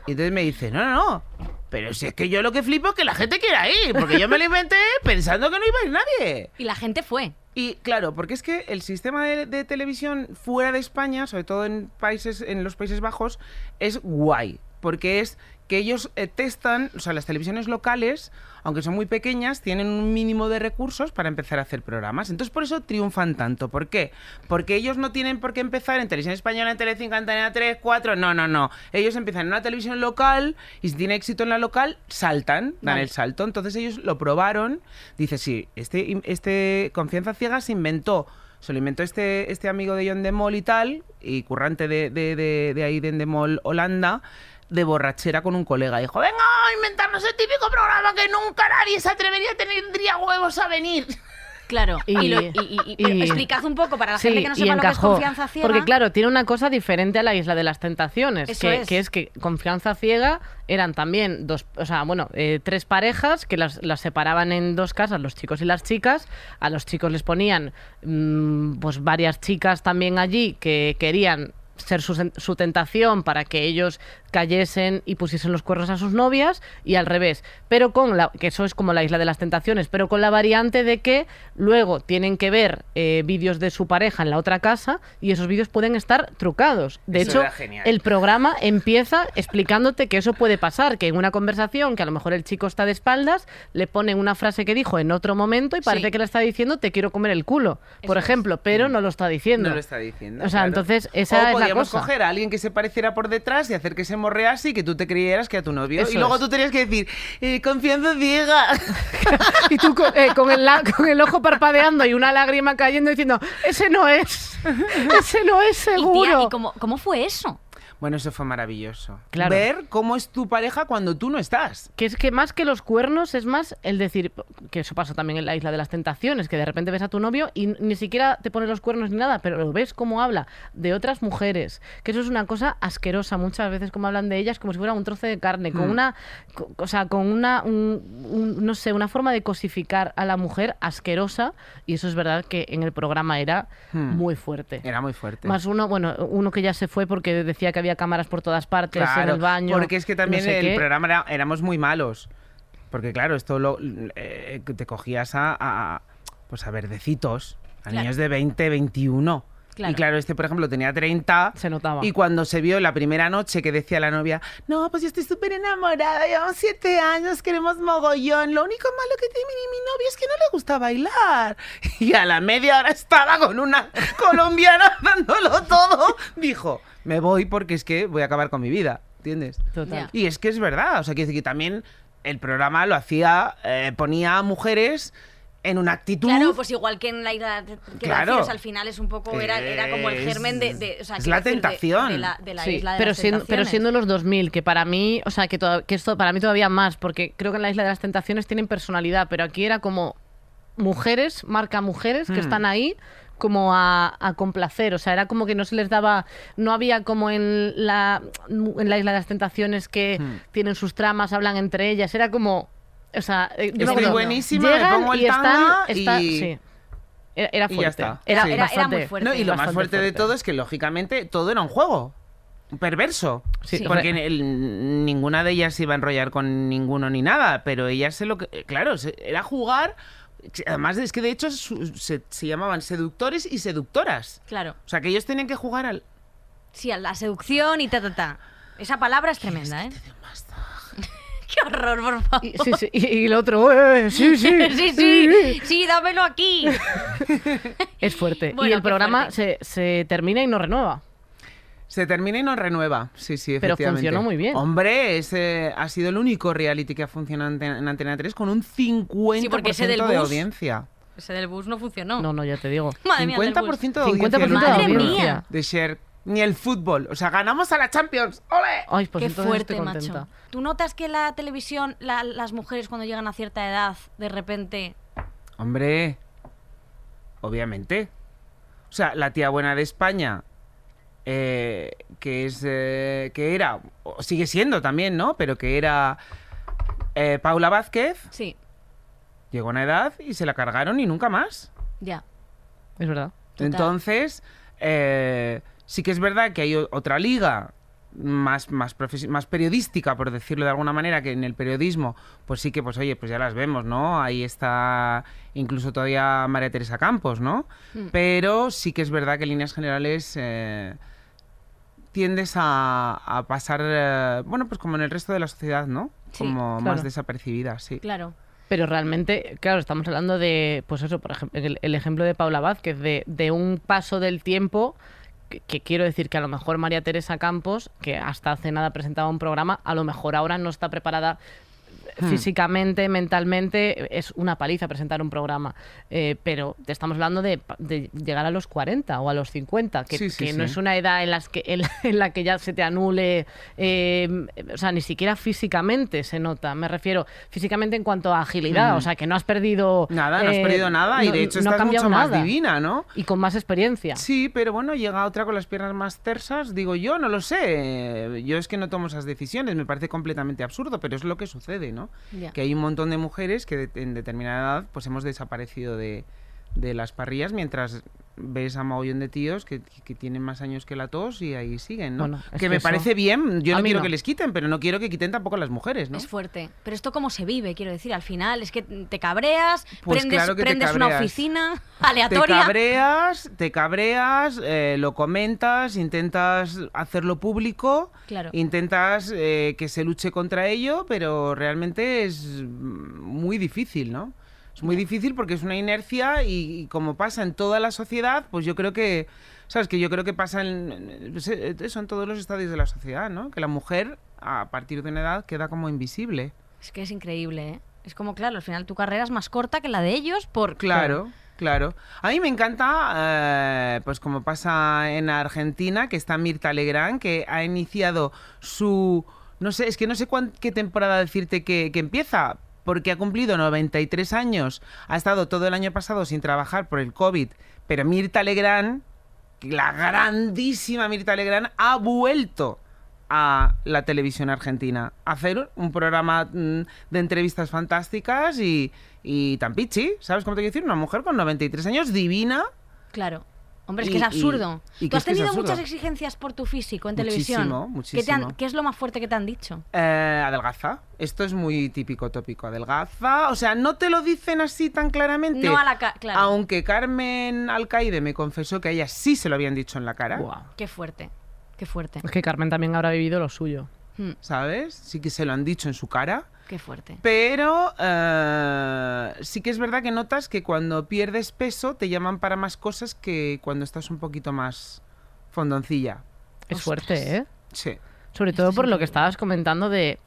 Y entonces me dice, no, no, no. Pero si es que yo lo que flipo es que la gente quiera ir, porque yo me lo inventé pensando que no iba a ir nadie. Y la gente fue. Y claro, porque es que el sistema de, de televisión fuera de España, sobre todo en países, en los Países Bajos, es guay. Porque es que ellos eh, testan, o sea, las televisiones locales, aunque son muy pequeñas, tienen un mínimo de recursos para empezar a hacer programas. Entonces por eso triunfan tanto. ¿Por qué? Porque ellos no tienen por qué empezar en televisión española, en Telecinco, en Antena 3, 4, no, no, no. Ellos empiezan en una televisión local y si tiene éxito en la local, saltan, dan Vale. el salto. Entonces ellos lo probaron. Dice, sí, este, este Confianza Ciega se inventó. Se lo inventó este, este amigo de John Demol y tal, y currante de, de, de, de ahí de Endemol, Holanda, de borrachera con un colega. Dijo, venga a inventarnos el típico programa que nunca nadie se atrevería, tendría huevos a venir. Claro. Y, Y- lo- y- pero explicad un poco para la Sí, gente que no sepa lo que es confianza ciega. Porque claro, tiene una cosa diferente a la Isla de las Tentaciones, Eso que es. que es que Confianza Ciega eran también dos, o sea, bueno, eh, tres parejas que las, las separaban en dos casas, los chicos y las chicas. A los chicos les ponían mm, pues varias chicas también allí que querían ser su, tentación para que ellos cayesen y pusiesen los cuernos a sus novias y al revés. Pero con la, que eso es como la isla de las tentaciones, pero con la variante de que luego tienen que ver eh, vídeos de su pareja en la otra casa y esos vídeos pueden estar trucados. De Eso hecho, el programa empieza explicándote que eso puede pasar, que en una conversación que a lo mejor el chico está de espaldas, le ponen una frase que dijo en otro momento y parece Sí. que le está diciendo te quiero comer el culo, por Eso es. ejemplo, pero no lo está diciendo. No lo está diciendo. O sea, claro. entonces esa o es la podíamos cosa. coger a alguien que se pareciera por detrás y hacer que se morrease y que tú te creyeras que era tu novio. Eso y luego es. tú tenías que decir, eh, confianza ciega. *laughs* Y tú con, eh, con el, con el ojo parpadeando y una lágrima cayendo diciendo, ese no es, ese no es Y, tía, seguro. ¿y cómo, cómo fue eso? Bueno, eso fue maravilloso. Claro. Ver cómo es tu pareja cuando tú no estás. Que es que más que los cuernos es más el decir, que eso pasa también en la isla de las tentaciones, que de repente ves a tu novio y ni siquiera te pone los cuernos ni nada, pero lo ves cómo habla de otras mujeres, que eso es una cosa asquerosa muchas veces como hablan de ellas como si fuera un trozo de carne, con Hmm. una, o sea, con una, un- un- no sé, una forma de cosificar a la mujer asquerosa y eso es verdad que en el programa era Hmm. muy fuerte. Era muy fuerte. Más uno, bueno, uno que ya se fue porque decía que había cámaras por todas partes, en el baño. Porque es que también no sé el qué. programa era- éramos muy malos. Porque claro, esto lo, eh, te cogías a, a, pues a verdecitos, a Claro. niños de 20, 21. Claro. Y claro, este, por ejemplo, tenía 30. Se notaba. Y cuando se vio la primera noche que decía la novia, no, pues yo estoy súper enamorada, llevamos siete años, queremos mogollón, lo único malo que tiene mi, mi novio es que no le gusta bailar. *laughs* Y a la media hora estaba con una colombiana *laughs* dándolo todo. Dijo, me voy porque es que voy a acabar con mi vida, ¿entiendes? Total. Y es que es verdad, o sea, quiere decir que también el programa lo hacía, eh, ponía a mujeres en una actitud... Claro, pues igual que en la isla que Claro. decías, al final es un poco, era, era como el germen de, de- o sea, es la decir, tentación. de, la, de la Sí, isla de pero, las siendo, pero siendo los 2000, que para mí, o sea, que, toda- que esto para mí todavía más, porque creo que en la Isla de las Tentaciones tienen personalidad, pero aquí era como mujeres, marca mujeres, que Hmm. están ahí como a, a complacer, o sea, era como que no se les daba, no había como en la, en la Isla de las Tentaciones que Hmm. tienen sus tramas, hablan entre ellas, era como, o sea, eh, yo Estoy buenísima, me llegan pongo el y están, tanga está- y- sí. Era, era y ya fuerte. está. Era, Sí. Era- era bastante- muy fuerte. No, y lo más bastante fuerte, de fuerte. todo es que, lógicamente, todo era un juego. Perverso. Sí. Porque el- ninguna de ellas se iba a enrollar con ninguno ni nada, pero ellas se lo que. Claro, se- era jugar. Además, es que de hecho su- se, se llamaban seductores y seductoras. Claro, O sea, que ellos tenían que jugar al. sí, a la seducción y ta, ta, ta. Esa palabra es tremenda, ¿eh? Horror, por favor. Y, sí, sí, y, y el otro, "Eh, *laughs* sí, sí, sí, sí, sí, dámelo aquí. *laughs* Es fuerte. Bueno, y el programa se, se termina y no renueva. Se termina y no renueva. Sí, sí, Pero efectivamente. funcionó muy bien. Hombre, ese ha sido el único reality que ha funcionado en, en Antena 3 con un 50% Sí, porque ese del de bus- audiencia. Ese del bus no funcionó. No, no, ya te digo. Madre mía, del 50% bus. de audiencia. 50% de Madre audiencia. mía. de Cher. Ni el fútbol. O sea, ganamos a la Champions. ¡Ole! Ay, pues Qué fuerte, macho. ¿Tú notas que la televisión, la- las mujeres cuando llegan a cierta edad, de repente... Hombre, obviamente. O sea, la tía buena de España, eh, que es eh, que era, o sigue siendo también, ¿no? Pero que era eh, Paula Vázquez, Sí, llegó a una edad y se la cargaron y nunca más. ya. Es verdad. Total. Entonces, eh, sí que es verdad que hay otra liga más, más, más periodística, por decirlo de alguna manera, que en el periodismo, pues sí que, pues oye, pues ya las vemos, ¿no? Ahí está incluso todavía María Teresa Campos, ¿no? Mm. Pero sí que es verdad que en líneas generales eh, tiendes a, a pasar, eh, bueno, pues como en el resto de la sociedad, ¿no? Sí, como claro. más desapercibida, sí. Claro. Pero realmente, claro, estamos hablando de, pues eso, por ejemplo, el, el ejemplo de Paula Vázquez, de, de un paso del tiempo, que, quiero decir que a lo mejor María Teresa Campos, que hasta hace nada presentaba un programa, a lo mejor ahora no está preparada Hmm. físicamente, mentalmente, es una paliza presentar un programa. Eh, pero te estamos hablando de, de llegar a los 40 o a los 50, que, Sí, sí, que no es una edad en, las que, en, la, en la que ya se te anule, eh, o sea, ni siquiera físicamente se nota. Me refiero físicamente en cuanto a agilidad, Mm. o sea, que no has perdido. Nada, no has eh, perdido nada y no- de hecho no estás mucho más divina, ¿no? Y con más experiencia. Sí, pero bueno, llega otra con las piernas más tersas, digo yo, no lo sé. Yo es que no tomo esas decisiones, me parece completamente absurdo, pero es lo que sucede, ¿no? Que hay un montón de mujeres que de- en determinada edad pues hemos desaparecido de, de las parrillas mientras ves a mogollón de tíos que, que tienen más años que la tos y ahí siguen, ¿no? Bueno, es que que me eso- parece bien, yo A no quiero no. que les quiten, pero no quiero que quiten tampoco a las mujeres, ¿no? Es fuerte. Pero esto cómo se vive, quiero decir, al final es que te cabreas, Pues prendes, claro que te prendes una oficina te aleatoria. cabreas, te cabreas, eh, lo comentas, intentas hacerlo público, Claro. intentas eh, que se luche contra ello, pero realmente es mm, muy difícil, ¿no? Es muy difícil porque es una inercia y, y como pasa en toda la sociedad, pues yo creo que, ¿sabes? Que yo creo que pasa en, eso en todos los estadios de la sociedad, ¿no? Que la mujer a partir de una edad queda como invisible. Es que es increíble, ¿eh? Es como, claro, al final tu carrera es más corta que la de ellos por... Claro, claro. A mí me encanta, eh, pues como pasa en Argentina, que está Mirta Legrand, que ha iniciado su... No sé, es que no sé cuán- qué temporada decirte que, que empieza, porque ha cumplido 93 años, ha estado todo el año pasado sin trabajar por el COVID, pero Mirta Legrand, la grandísima Mirta Legrand, ha vuelto a la televisión argentina a hacer un programa mm, de entrevistas fantásticas y, y tan pichi, ¿sabes cómo te quiero decir? Una mujer con 93 años, divina, Claro. Hombre, es Y- que es absurdo. y ¿Tú has tenido muchas exigencias por tu físico en televisión? Muchísimo, ¿Qué, te han- muchísimo. qué es lo más fuerte que te han dicho? Eh, adelgaza. Esto es muy típico tópico. Adelgaza. O sea, no te lo dicen así tan claramente. No a la cara, claro. Aunque Carmen Alcaide me confesó que a ella sí se lo habían dicho en la cara. Buah. Qué fuerte, qué fuerte. Es que Carmen también habrá vivido lo suyo. Hmm, ¿Sabes? Sí que se lo han dicho en su cara. Qué fuerte. Pero eh, sí que es verdad que notas que cuando pierdes peso te llaman para más cosas que cuando estás un poquito más fondoncilla. Es Ostras. fuerte, ¿eh? Sí. Sobre Esto todo por lo que estabas comentando de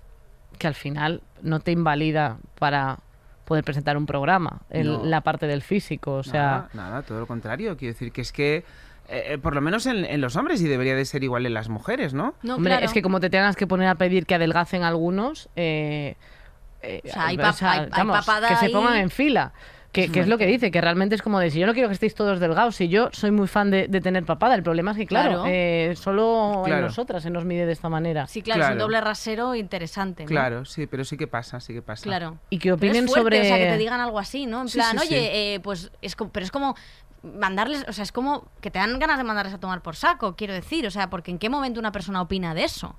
que al final no te invalida para poder presentar un programa, en No. la parte del físico. O sea, nada, nada, todo lo contrario. Quiero decir que es que, eh, eh, por lo menos en, en los hombres, y debería de ser igual en las mujeres, ¿no? No, hombre, claro. es que como te tengas que poner a pedir que adelgacen algunos, eh, eh, O sea, hay vamos, papada que se pongan en fila. Que, que es lo que dice, que realmente es como de si yo no quiero que estéis todos delgados, si yo soy muy fan de, de tener papada, el problema es que, claro, Claro. eh, solo en nosotras se nos mide de esta manera. Sí, claro, es un doble rasero interesante. ¿no? Claro, sí, pero sí que pasa, sí que pasa. Claro. Y que opinen sobre... O sea, que te digan algo así, ¿no? En Sí, plan, sí, oye, sí. eh, pues es como, pero es como mandarles, o sea, es como que te dan ganas de mandarles a tomar por saco, quiero decir, o sea, porque en qué momento una persona opina de eso.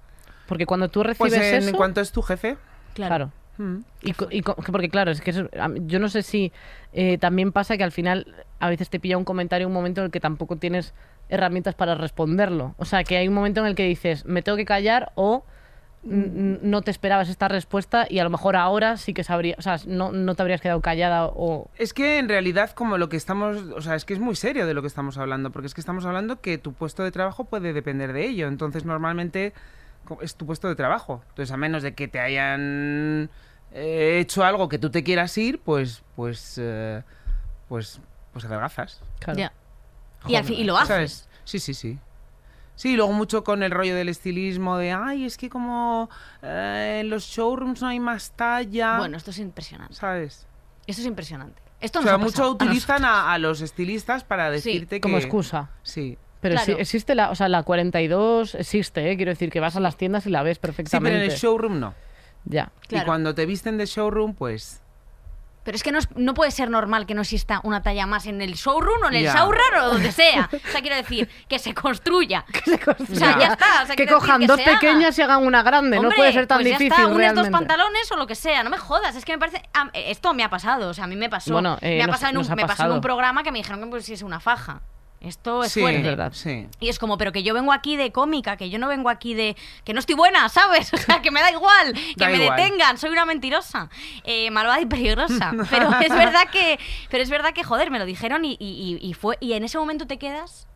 Porque cuando tú Pues recibes en eso... cuanto es tu jefe, Claro. Mm, Y, co- y porque claro, es que eso- yo no sé si eh, también pasa que al final a veces te pilla un comentario un momento en el que tampoco tienes herramientas para responderlo. O sea, que hay un momento en el que dices, me tengo que callar o n- no te esperabas esta respuesta y a lo mejor ahora sí que sabría, o sea, no, no te habrías quedado callada o... Es que en realidad como lo que estamos, o sea, es que es muy serio de lo que estamos hablando, porque es que estamos hablando que tu puesto de trabajo puede depender de ello, entonces normalmente es tu puesto de trabajo, entonces a menos de que te hayan eh, hecho algo que tú te quieras ir, pues, pues, eh, pues, pues adelgazas. Claro. Ya. Y, al fin- y lo haces. ¿sabes? Sí, sí, sí. Sí, luego mucho con el rollo del estilismo de, ay, es que como eh, en los showrooms no hay más talla, Bueno, esto es impresionante. ¿sabes? Esto es impresionante. Esto O sea, mucho a utilizan a, a los estilistas para Sí, decirte Como que... excusa. Sí. Pero Claro. sí- existe la, o sea, la 42 existe, ¿eh? quiero decir que vas a las tiendas y la ves Sí, pero perfectamente. en el showroom no. Ya. Claro. Y cuando te visten de showroom, pues... Pero es que no, es- no puede ser normal que no exista una talla más en el showroom o en el Ya. showroom o donde sea. O sea, quiero decir, que se construya. *laughs* O sea, Ya. está. O sea, que quiero decir, cojan que dos se haga. pequeñas y hagan una grande, no Hombre, puede ser tan pues ya difícil está, unes realmente. dos pantalones o lo que sea, no me jodas, es que me parece... ah, esto me ha pasado, o sea, a mí me pasó. Bueno, eh, me ha nos- pasado, en un, nos ha me pasó en pasado. un programa que me dijeron que pusiese una faja. Esto es sí, fuerte. Es verdad. Sí. Y es como, pero que yo vengo aquí de cómica, que yo no vengo aquí de... que no estoy buena, ¿sabes? *laughs* O sea, que me da igual, *laughs* que Da me igual. detengan, soy una mentirosa, eh, malvada y peligrosa. *laughs* Pero es verdad que, pero es verdad que, joder, me lo dijeron y, y- y- y fue... Y en ese momento te quedas...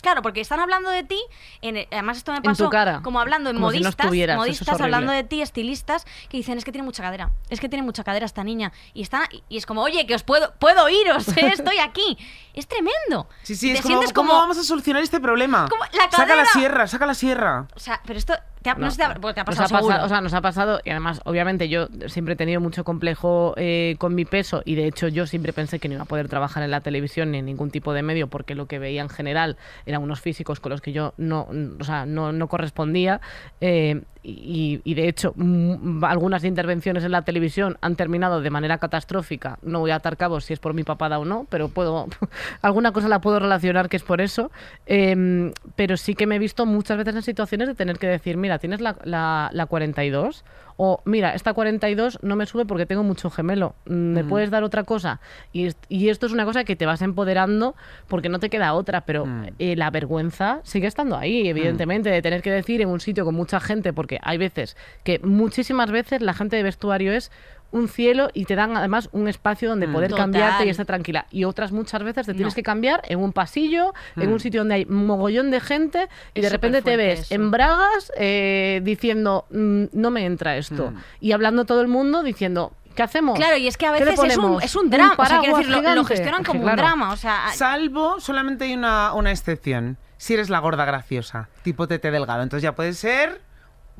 Claro, porque están hablando de ti, en el- además esto me En tu pasó cara. como hablando en Como si no modistas, estuvieras, eso es modistas hablando de ti, estilistas, que dicen, es que tiene mucha cadera, es que tiene mucha cadera esta niña. Y está y es como, oye, que os puedo, puedo iros, *laughs* ¿eh? estoy aquí. Es tremendo. Sí, sí, es como, ¿cómo como, vamos a solucionar este problema? Como la saca la sierra, saca la sierra. O sea, pero esto te ha, no, No, sé si te ha, porque te ha nos pasado ha seguro. pasado, o sea, nos ha pasado y además, obviamente, yo siempre he tenido mucho complejo eh, con mi peso y de hecho yo siempre pensé que no iba a poder trabajar en la televisión ni en ningún tipo de medio porque lo que veía en general eran unos físicos con los que yo no, o sea, no, no correspondía eh, y, y, de hecho mm, algunas intervenciones en la televisión han terminado de manera catastrófica. No voy a atar cabos si es por mi papada o no, pero puedo *laughs* alguna cosa la puedo relacionar que es por eso. Eh, pero sí que me he visto muchas veces en situaciones de tener que decir, mira, tienes la, la, la 42 o mira, esta 42 no me sube porque tengo mucho gemelo, ¿me Mm. puedes dar otra cosa? Y, y esto es una cosa que te vas empoderando porque no te queda otra, pero Mm. eh, la vergüenza sigue estando ahí, evidentemente, de tener que decir en un sitio con mucha gente, porque hay veces que muchísimas veces la gente de vestuario es un cielo y te dan además un espacio donde Mm. poder Total. cambiarte y estar tranquila. Y otras muchas veces te tienes No. que cambiar en un pasillo, en Mm. un sitio donde hay mogollón de gente y Es de repente te ves eso. en bragas eh, diciendo, "Mm, no me entra esto. Mm. Y hablando todo el mundo diciendo, ¿qué hacemos? Claro, y es que a ¿Qué le veces es un, es un drama. o sea, quiero decir, lo, lo gestionan como claro. un drama. O sea, Salvo, solamente hay una, una excepción. Si eres la gorda graciosa, tipo tete delgado. Entonces ya puede ser...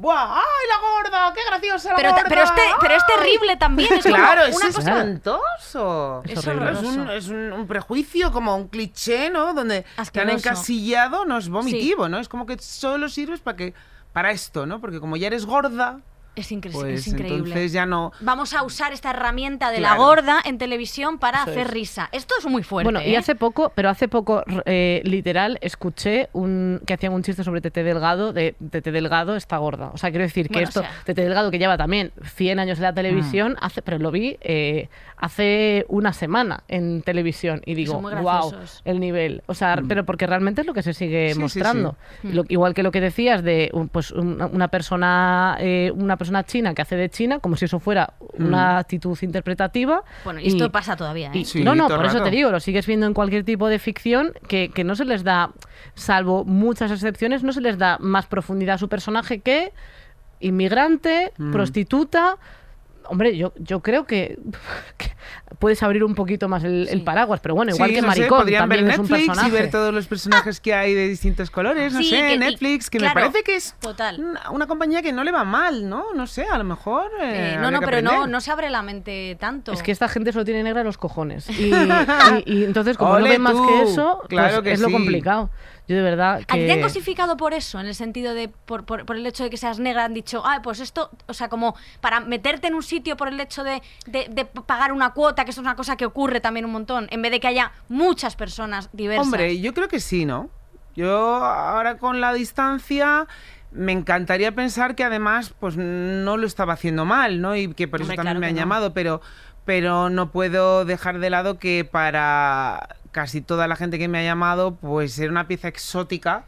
¡Buah! ¡Ay, la gorda! ¡Qué graciosa la pero, gorda! pero, es terrible también. Es *laughs* Claro, como es una cosa... espantoso. Es Es horrible. Es, un, es un- un prejuicio, como un cliché, ¿no? Donde te han Asqueroso. encasillado, no es vomitivo, ¿no? Es como que solo sirves para que para esto, ¿no? Porque como ya eres gorda, Es, incre- pues es increíble. entonces ya no... Vamos a usar esta herramienta de la Claro. gorda en televisión para Eso hacer es. risa. Esto es muy fuerte. Bueno, y ¿eh? hace poco, pero hace poco, eh, literal, escuché un, que hacían un chiste sobre Tete Delgado, de Tete Delgado está gorda. O sea, quiero decir que Bueno, esto, o sea- Tete Delgado, que lleva también 100 años en la televisión, Mm. hace, pero lo vi eh, hace una semana en televisión y digo, wow, el nivel. O sea, pero porque realmente es lo que se sigue Mm. Sí, sí, mostrando. sí. Lo- igual que lo que decías de un- pues, una, una persona eh, una persona china que hace de China, como si eso fuera una actitud interpretativa. Bueno, y esto pasa todavía, ¿eh? y- Sí, no, no, por eso te digo, lo sigues viendo en cualquier tipo de ficción que, que no se les da, salvo muchas excepciones, no se les da más profundidad a su personaje que inmigrante, Mm. prostituta. Hombre, yo, yo creo que, *laughs* que puedes abrir un poquito más el, paraguas, pero bueno, igual Sí, que no sé, Maricón podrían ver también es un personaje. y ver todos los personajes que hay de distintos colores, no Sí, sé, que- Netflix, que claro, me parece que es total. una, compañía que no le va mal, ¿no? No sé, a lo mejor Eh, eh, no, no, pero no, no se abre la mente tanto. Es que esta gente solo tiene negra los cojones. Y, *laughs* y- y entonces, como no Ole ven más tú, que eso, pues claro que es lo complicado. Yo de verdad ¿A ti te han cosificado por eso? En el sentido de, por, por- por el hecho de que seas negra, han dicho, ah, pues esto, o sea, como para meterte en un sitio por el hecho de, de- de pagar una cuota, que esto es una cosa que ocurre también un montón, en vez de que haya muchas personas diversas. Hombre, yo creo que sí, ¿no? Yo ahora con la distancia me encantaría pensar que además pues no lo estaba haciendo mal, ¿no? Y que por eso Hombre, también claro me han no. llamado, pero pero no puedo dejar de lado que para casi toda la gente que me ha llamado pues ser una pieza exótica,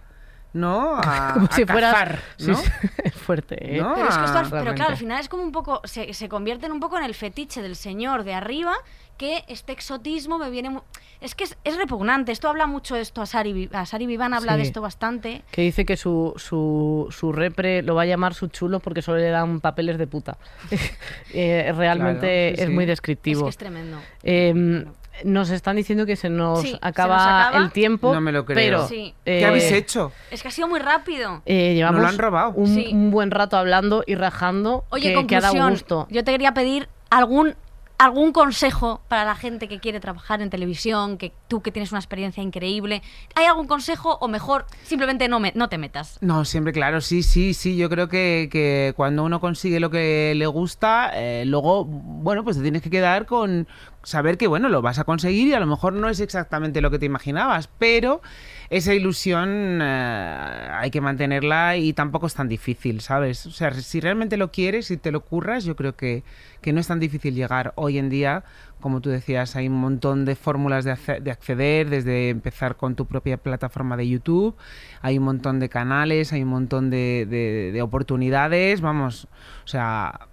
¿no? *laughs* A, como a si fueras... cazar, Sí, ¿no? sí, es *laughs* fuerte, ¿eh? ¿No? Pero es que esto, al- pero claro, al final es como un poco, se, se convierte en un poco en el fetiche del señor de arriba, que este exotismo me viene... Es que es, es repugnante, esto habla mucho de esto, a Sari, Vi- a Sari Vivan habla de Sí. esto bastante. Que dice que su, su, su repre lo va a llamar su chulo porque solo le dan papeles de puta. *laughs* Eh, realmente Claro, sí, es sí. muy Es descriptivo. que es tremendo. Eh, nos están diciendo que se nos, Sí, se nos acaba, el tiempo. No me lo creo. Pero, Sí. ¿Qué eh, habéis hecho? Es que ha sido muy rápido. eh, llevamos lo han robado. Un, Sí. un buen rato hablando y rajando Oye, que, que ha dado conclusión, gusto. yo te quería pedir algún algún consejo para la gente que quiere trabajar en televisión, que tú que tienes una experiencia increíble. ¿Hay algún consejo o mejor simplemente no me, no te metas? No, siempre claro, sí, sí, sí. Yo creo que, que cuando uno consigue lo que le gusta, eh, luego, bueno, pues te tienes que quedar con saber que, bueno, lo vas a conseguir y a lo mejor no es exactamente lo que te imaginabas, pero esa ilusión eh, hay que mantenerla y tampoco es tan difícil, ¿sabes? O sea, si realmente lo quieres y te lo curras, yo creo que, que no es tan difícil llegar. Hoy en día, como tú decías, hay un montón de fórmulas de, de acceder, desde empezar con tu propia plataforma de YouTube, hay un montón de canales, hay un montón de, de- de oportunidades, vamos, o sea,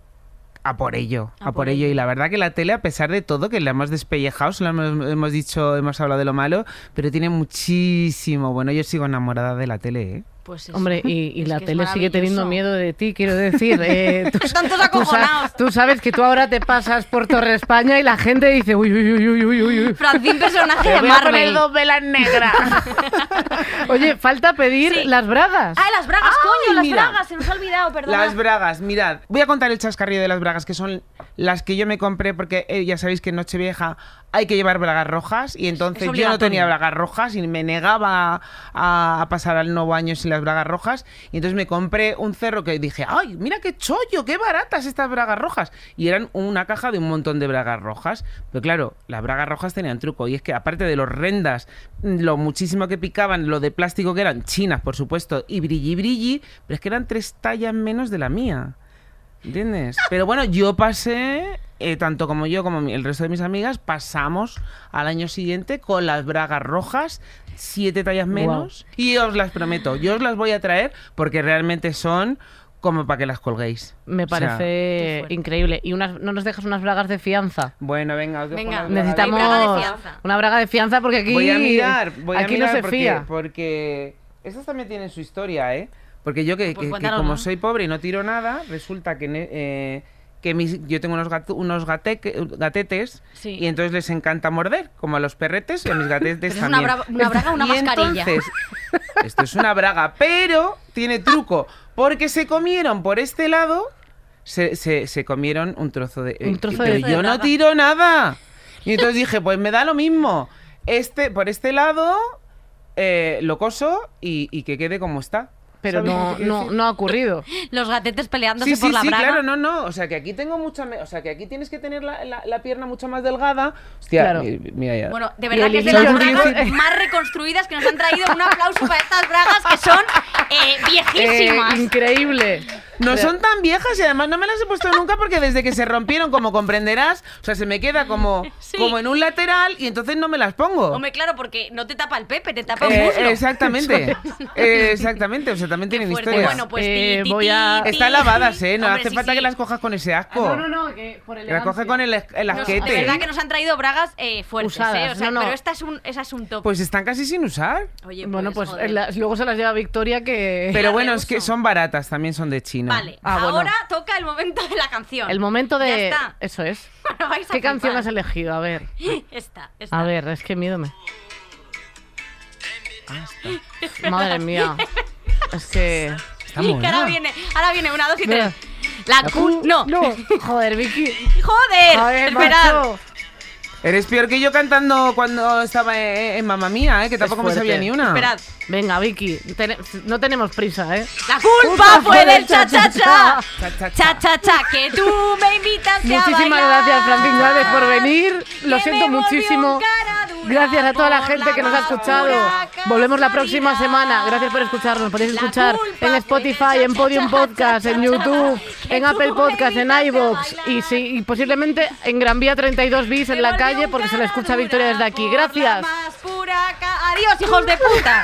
a por ello, A a, por ello. ello. Y la verdad que la tele, a pesar de todo, que la hemos despellejado, hemos, hemos dicho, hemos hablado de lo malo, pero tiene muchísimo. Bueno, yo sigo enamorada de la tele, ¿eh? Pues eso. Hombre, y, y *laughs* Es la tele sigue teniendo miedo de ti, quiero decir. eh, *laughs* tú, Están todos tú sa- acojonados. tú sabes que tú ahora te pasas por Torre España y la gente dice, uy, uy, uy, uy, uy, uy. Francín, personaje de voy a poner Marvel. dos velas negras. *laughs* Oye, falta pedir Sí. las bragas. ¡Ah, las bragas, Ay, coño! Las mira. bragas, se nos ha olvidado, perdona. Las bragas, mirad, voy a contar el chascarrillo de las bragas, que son las que yo me compré porque eh, ya sabéis que en Nochevieja hay que llevar bragas rojas y entonces yo no tenía bragas rojas y me negaba a, a pasar al nuevo año sin las bragas rojas y entonces me compré un cerro que dije, ¡ay, mira qué chollo, qué baratas estas bragas rojas! Y eran una caja de un montón de bragas rojas, pero claro, las bragas rojas tenían truco y es que aparte de los rendas, lo muchísimo que picaban, lo de plástico que eran chinas, por supuesto, y brilli brilli, pero es que eran tres tallas menos de la mía. ¿Entiendes? *laughs* Pero bueno, yo pasé, eh, tanto como yo como el resto de mis amigas, pasamos al año siguiente con las bragas rojas, siete tallas menos. Y os las prometo, yo os las voy a traer porque realmente son como para que las colguéis. Me O sea, parece increíble. ¿Y unas, no nos dejas unas bragas de fianza? bueno, venga, os dejo Venga. bragas. Necesitamos braga de fianza. una braga de fianza porque aquí, Voy a mirar, voy a aquí mirar no se porque, fía. porque estas también tienen su historia, ¿eh? Porque yo que, Pues que- como ¿no? soy pobre y no tiro nada, resulta que, eh, que mis- yo tengo unos, unos gatetes Sí. y entonces les encanta morder, como a los perretes y a mis gatetes Pero es también. una, bra- una braga una Y mascarilla. entonces, esto es una braga, pero tiene truco, porque se comieron por este lado, se, se- se comieron un trozo de... Un eh, trozo pero de- yo de no tiro nada. Y entonces dije, pues me da lo mismo. Este, por este lado, eh, lo coso y, y que quede como está. Pero ¿Sabes lo no, no, no ha ocurrido. *laughs* Los gatetes peleándose Sí, sí, por la sí, braga. claro, no, no. O sea, que aquí tengo mucha. me- O sea, que aquí tienes que tener la, la- la pierna mucho más delgada. Hostia, Claro. mi- mira ya. Bueno, de verdad que es de las bragas más reconstruidas que nos han traído. Un aplauso para estas bragas que son eh, Eh, viejísimas. increíble. No Pero- son tan viejas y además no me las he puesto nunca porque desde que se rompieron, como comprenderás, o sea, se me queda como, *laughs* Sí. como en un lateral y entonces no me las pongo. Hombre, claro, porque no te tapa el pepe, te tapa el Eh, muslo. exactamente. *laughs* Eh, exactamente. O sea, también tienen fuerte. historias. Bueno, pues Eh, ti, ti, voy a- ti, Están lavadas, ¿eh? No Hombre, hace sí, falta sí. que las cojas con ese asco. Ah, no, no, no, que por Que las coge con el, el Nos- asquete. de verdad que nos han traído bragas eh, fuertes, Usadas, ¿eh? O sea, no, no. Pero esta es un, esa es un top. Pues están casi sin usar. Oye, Bueno, pues joder. en las- luego se las lleva Victoria que... Pero bueno, es que son baratas, también son de China. Vale, Ah, bueno. ahora toca el momento de la canción. El momento Ya de... está. Eso es. *laughs* Bueno, vais a ¿Qué canción has elegido? A ver. Esta, esta. A ver, es que miedo me... *laughs* Madre mía. *laughs* Es que... Está Que mona. ahora viene, ahora viene una, dos y tres. La cu... No. No. *laughs* Joder, Vicky. Joder, Joder, esperad. macho. Eres peor que yo cantando cuando estaba en, en Mamma Mía, ¿eh? que tampoco me sabía ni una. Esperad. Venga, Vicky. no tenemos prisa, ¿eh? La culpa fue del cha cha cha. Cha, cha, cha. Cha cha cha, que tú me invitaste a Muchísimas gracias, Francín Gálvez, por venir. Lo siento muchísimo. Gracias a toda la gente que nos ha escuchado. Volvemos la próxima semana. Gracias por escucharnos. Podéis escuchar en Spotify, en Podium Podcast, en YouTube, en Apple Podcast, en iVoox y, sí, y posiblemente en Gran Vía 32 bis en la calle porque se le escucha Victoria desde aquí. Gracias. Adiós, hijos de puta.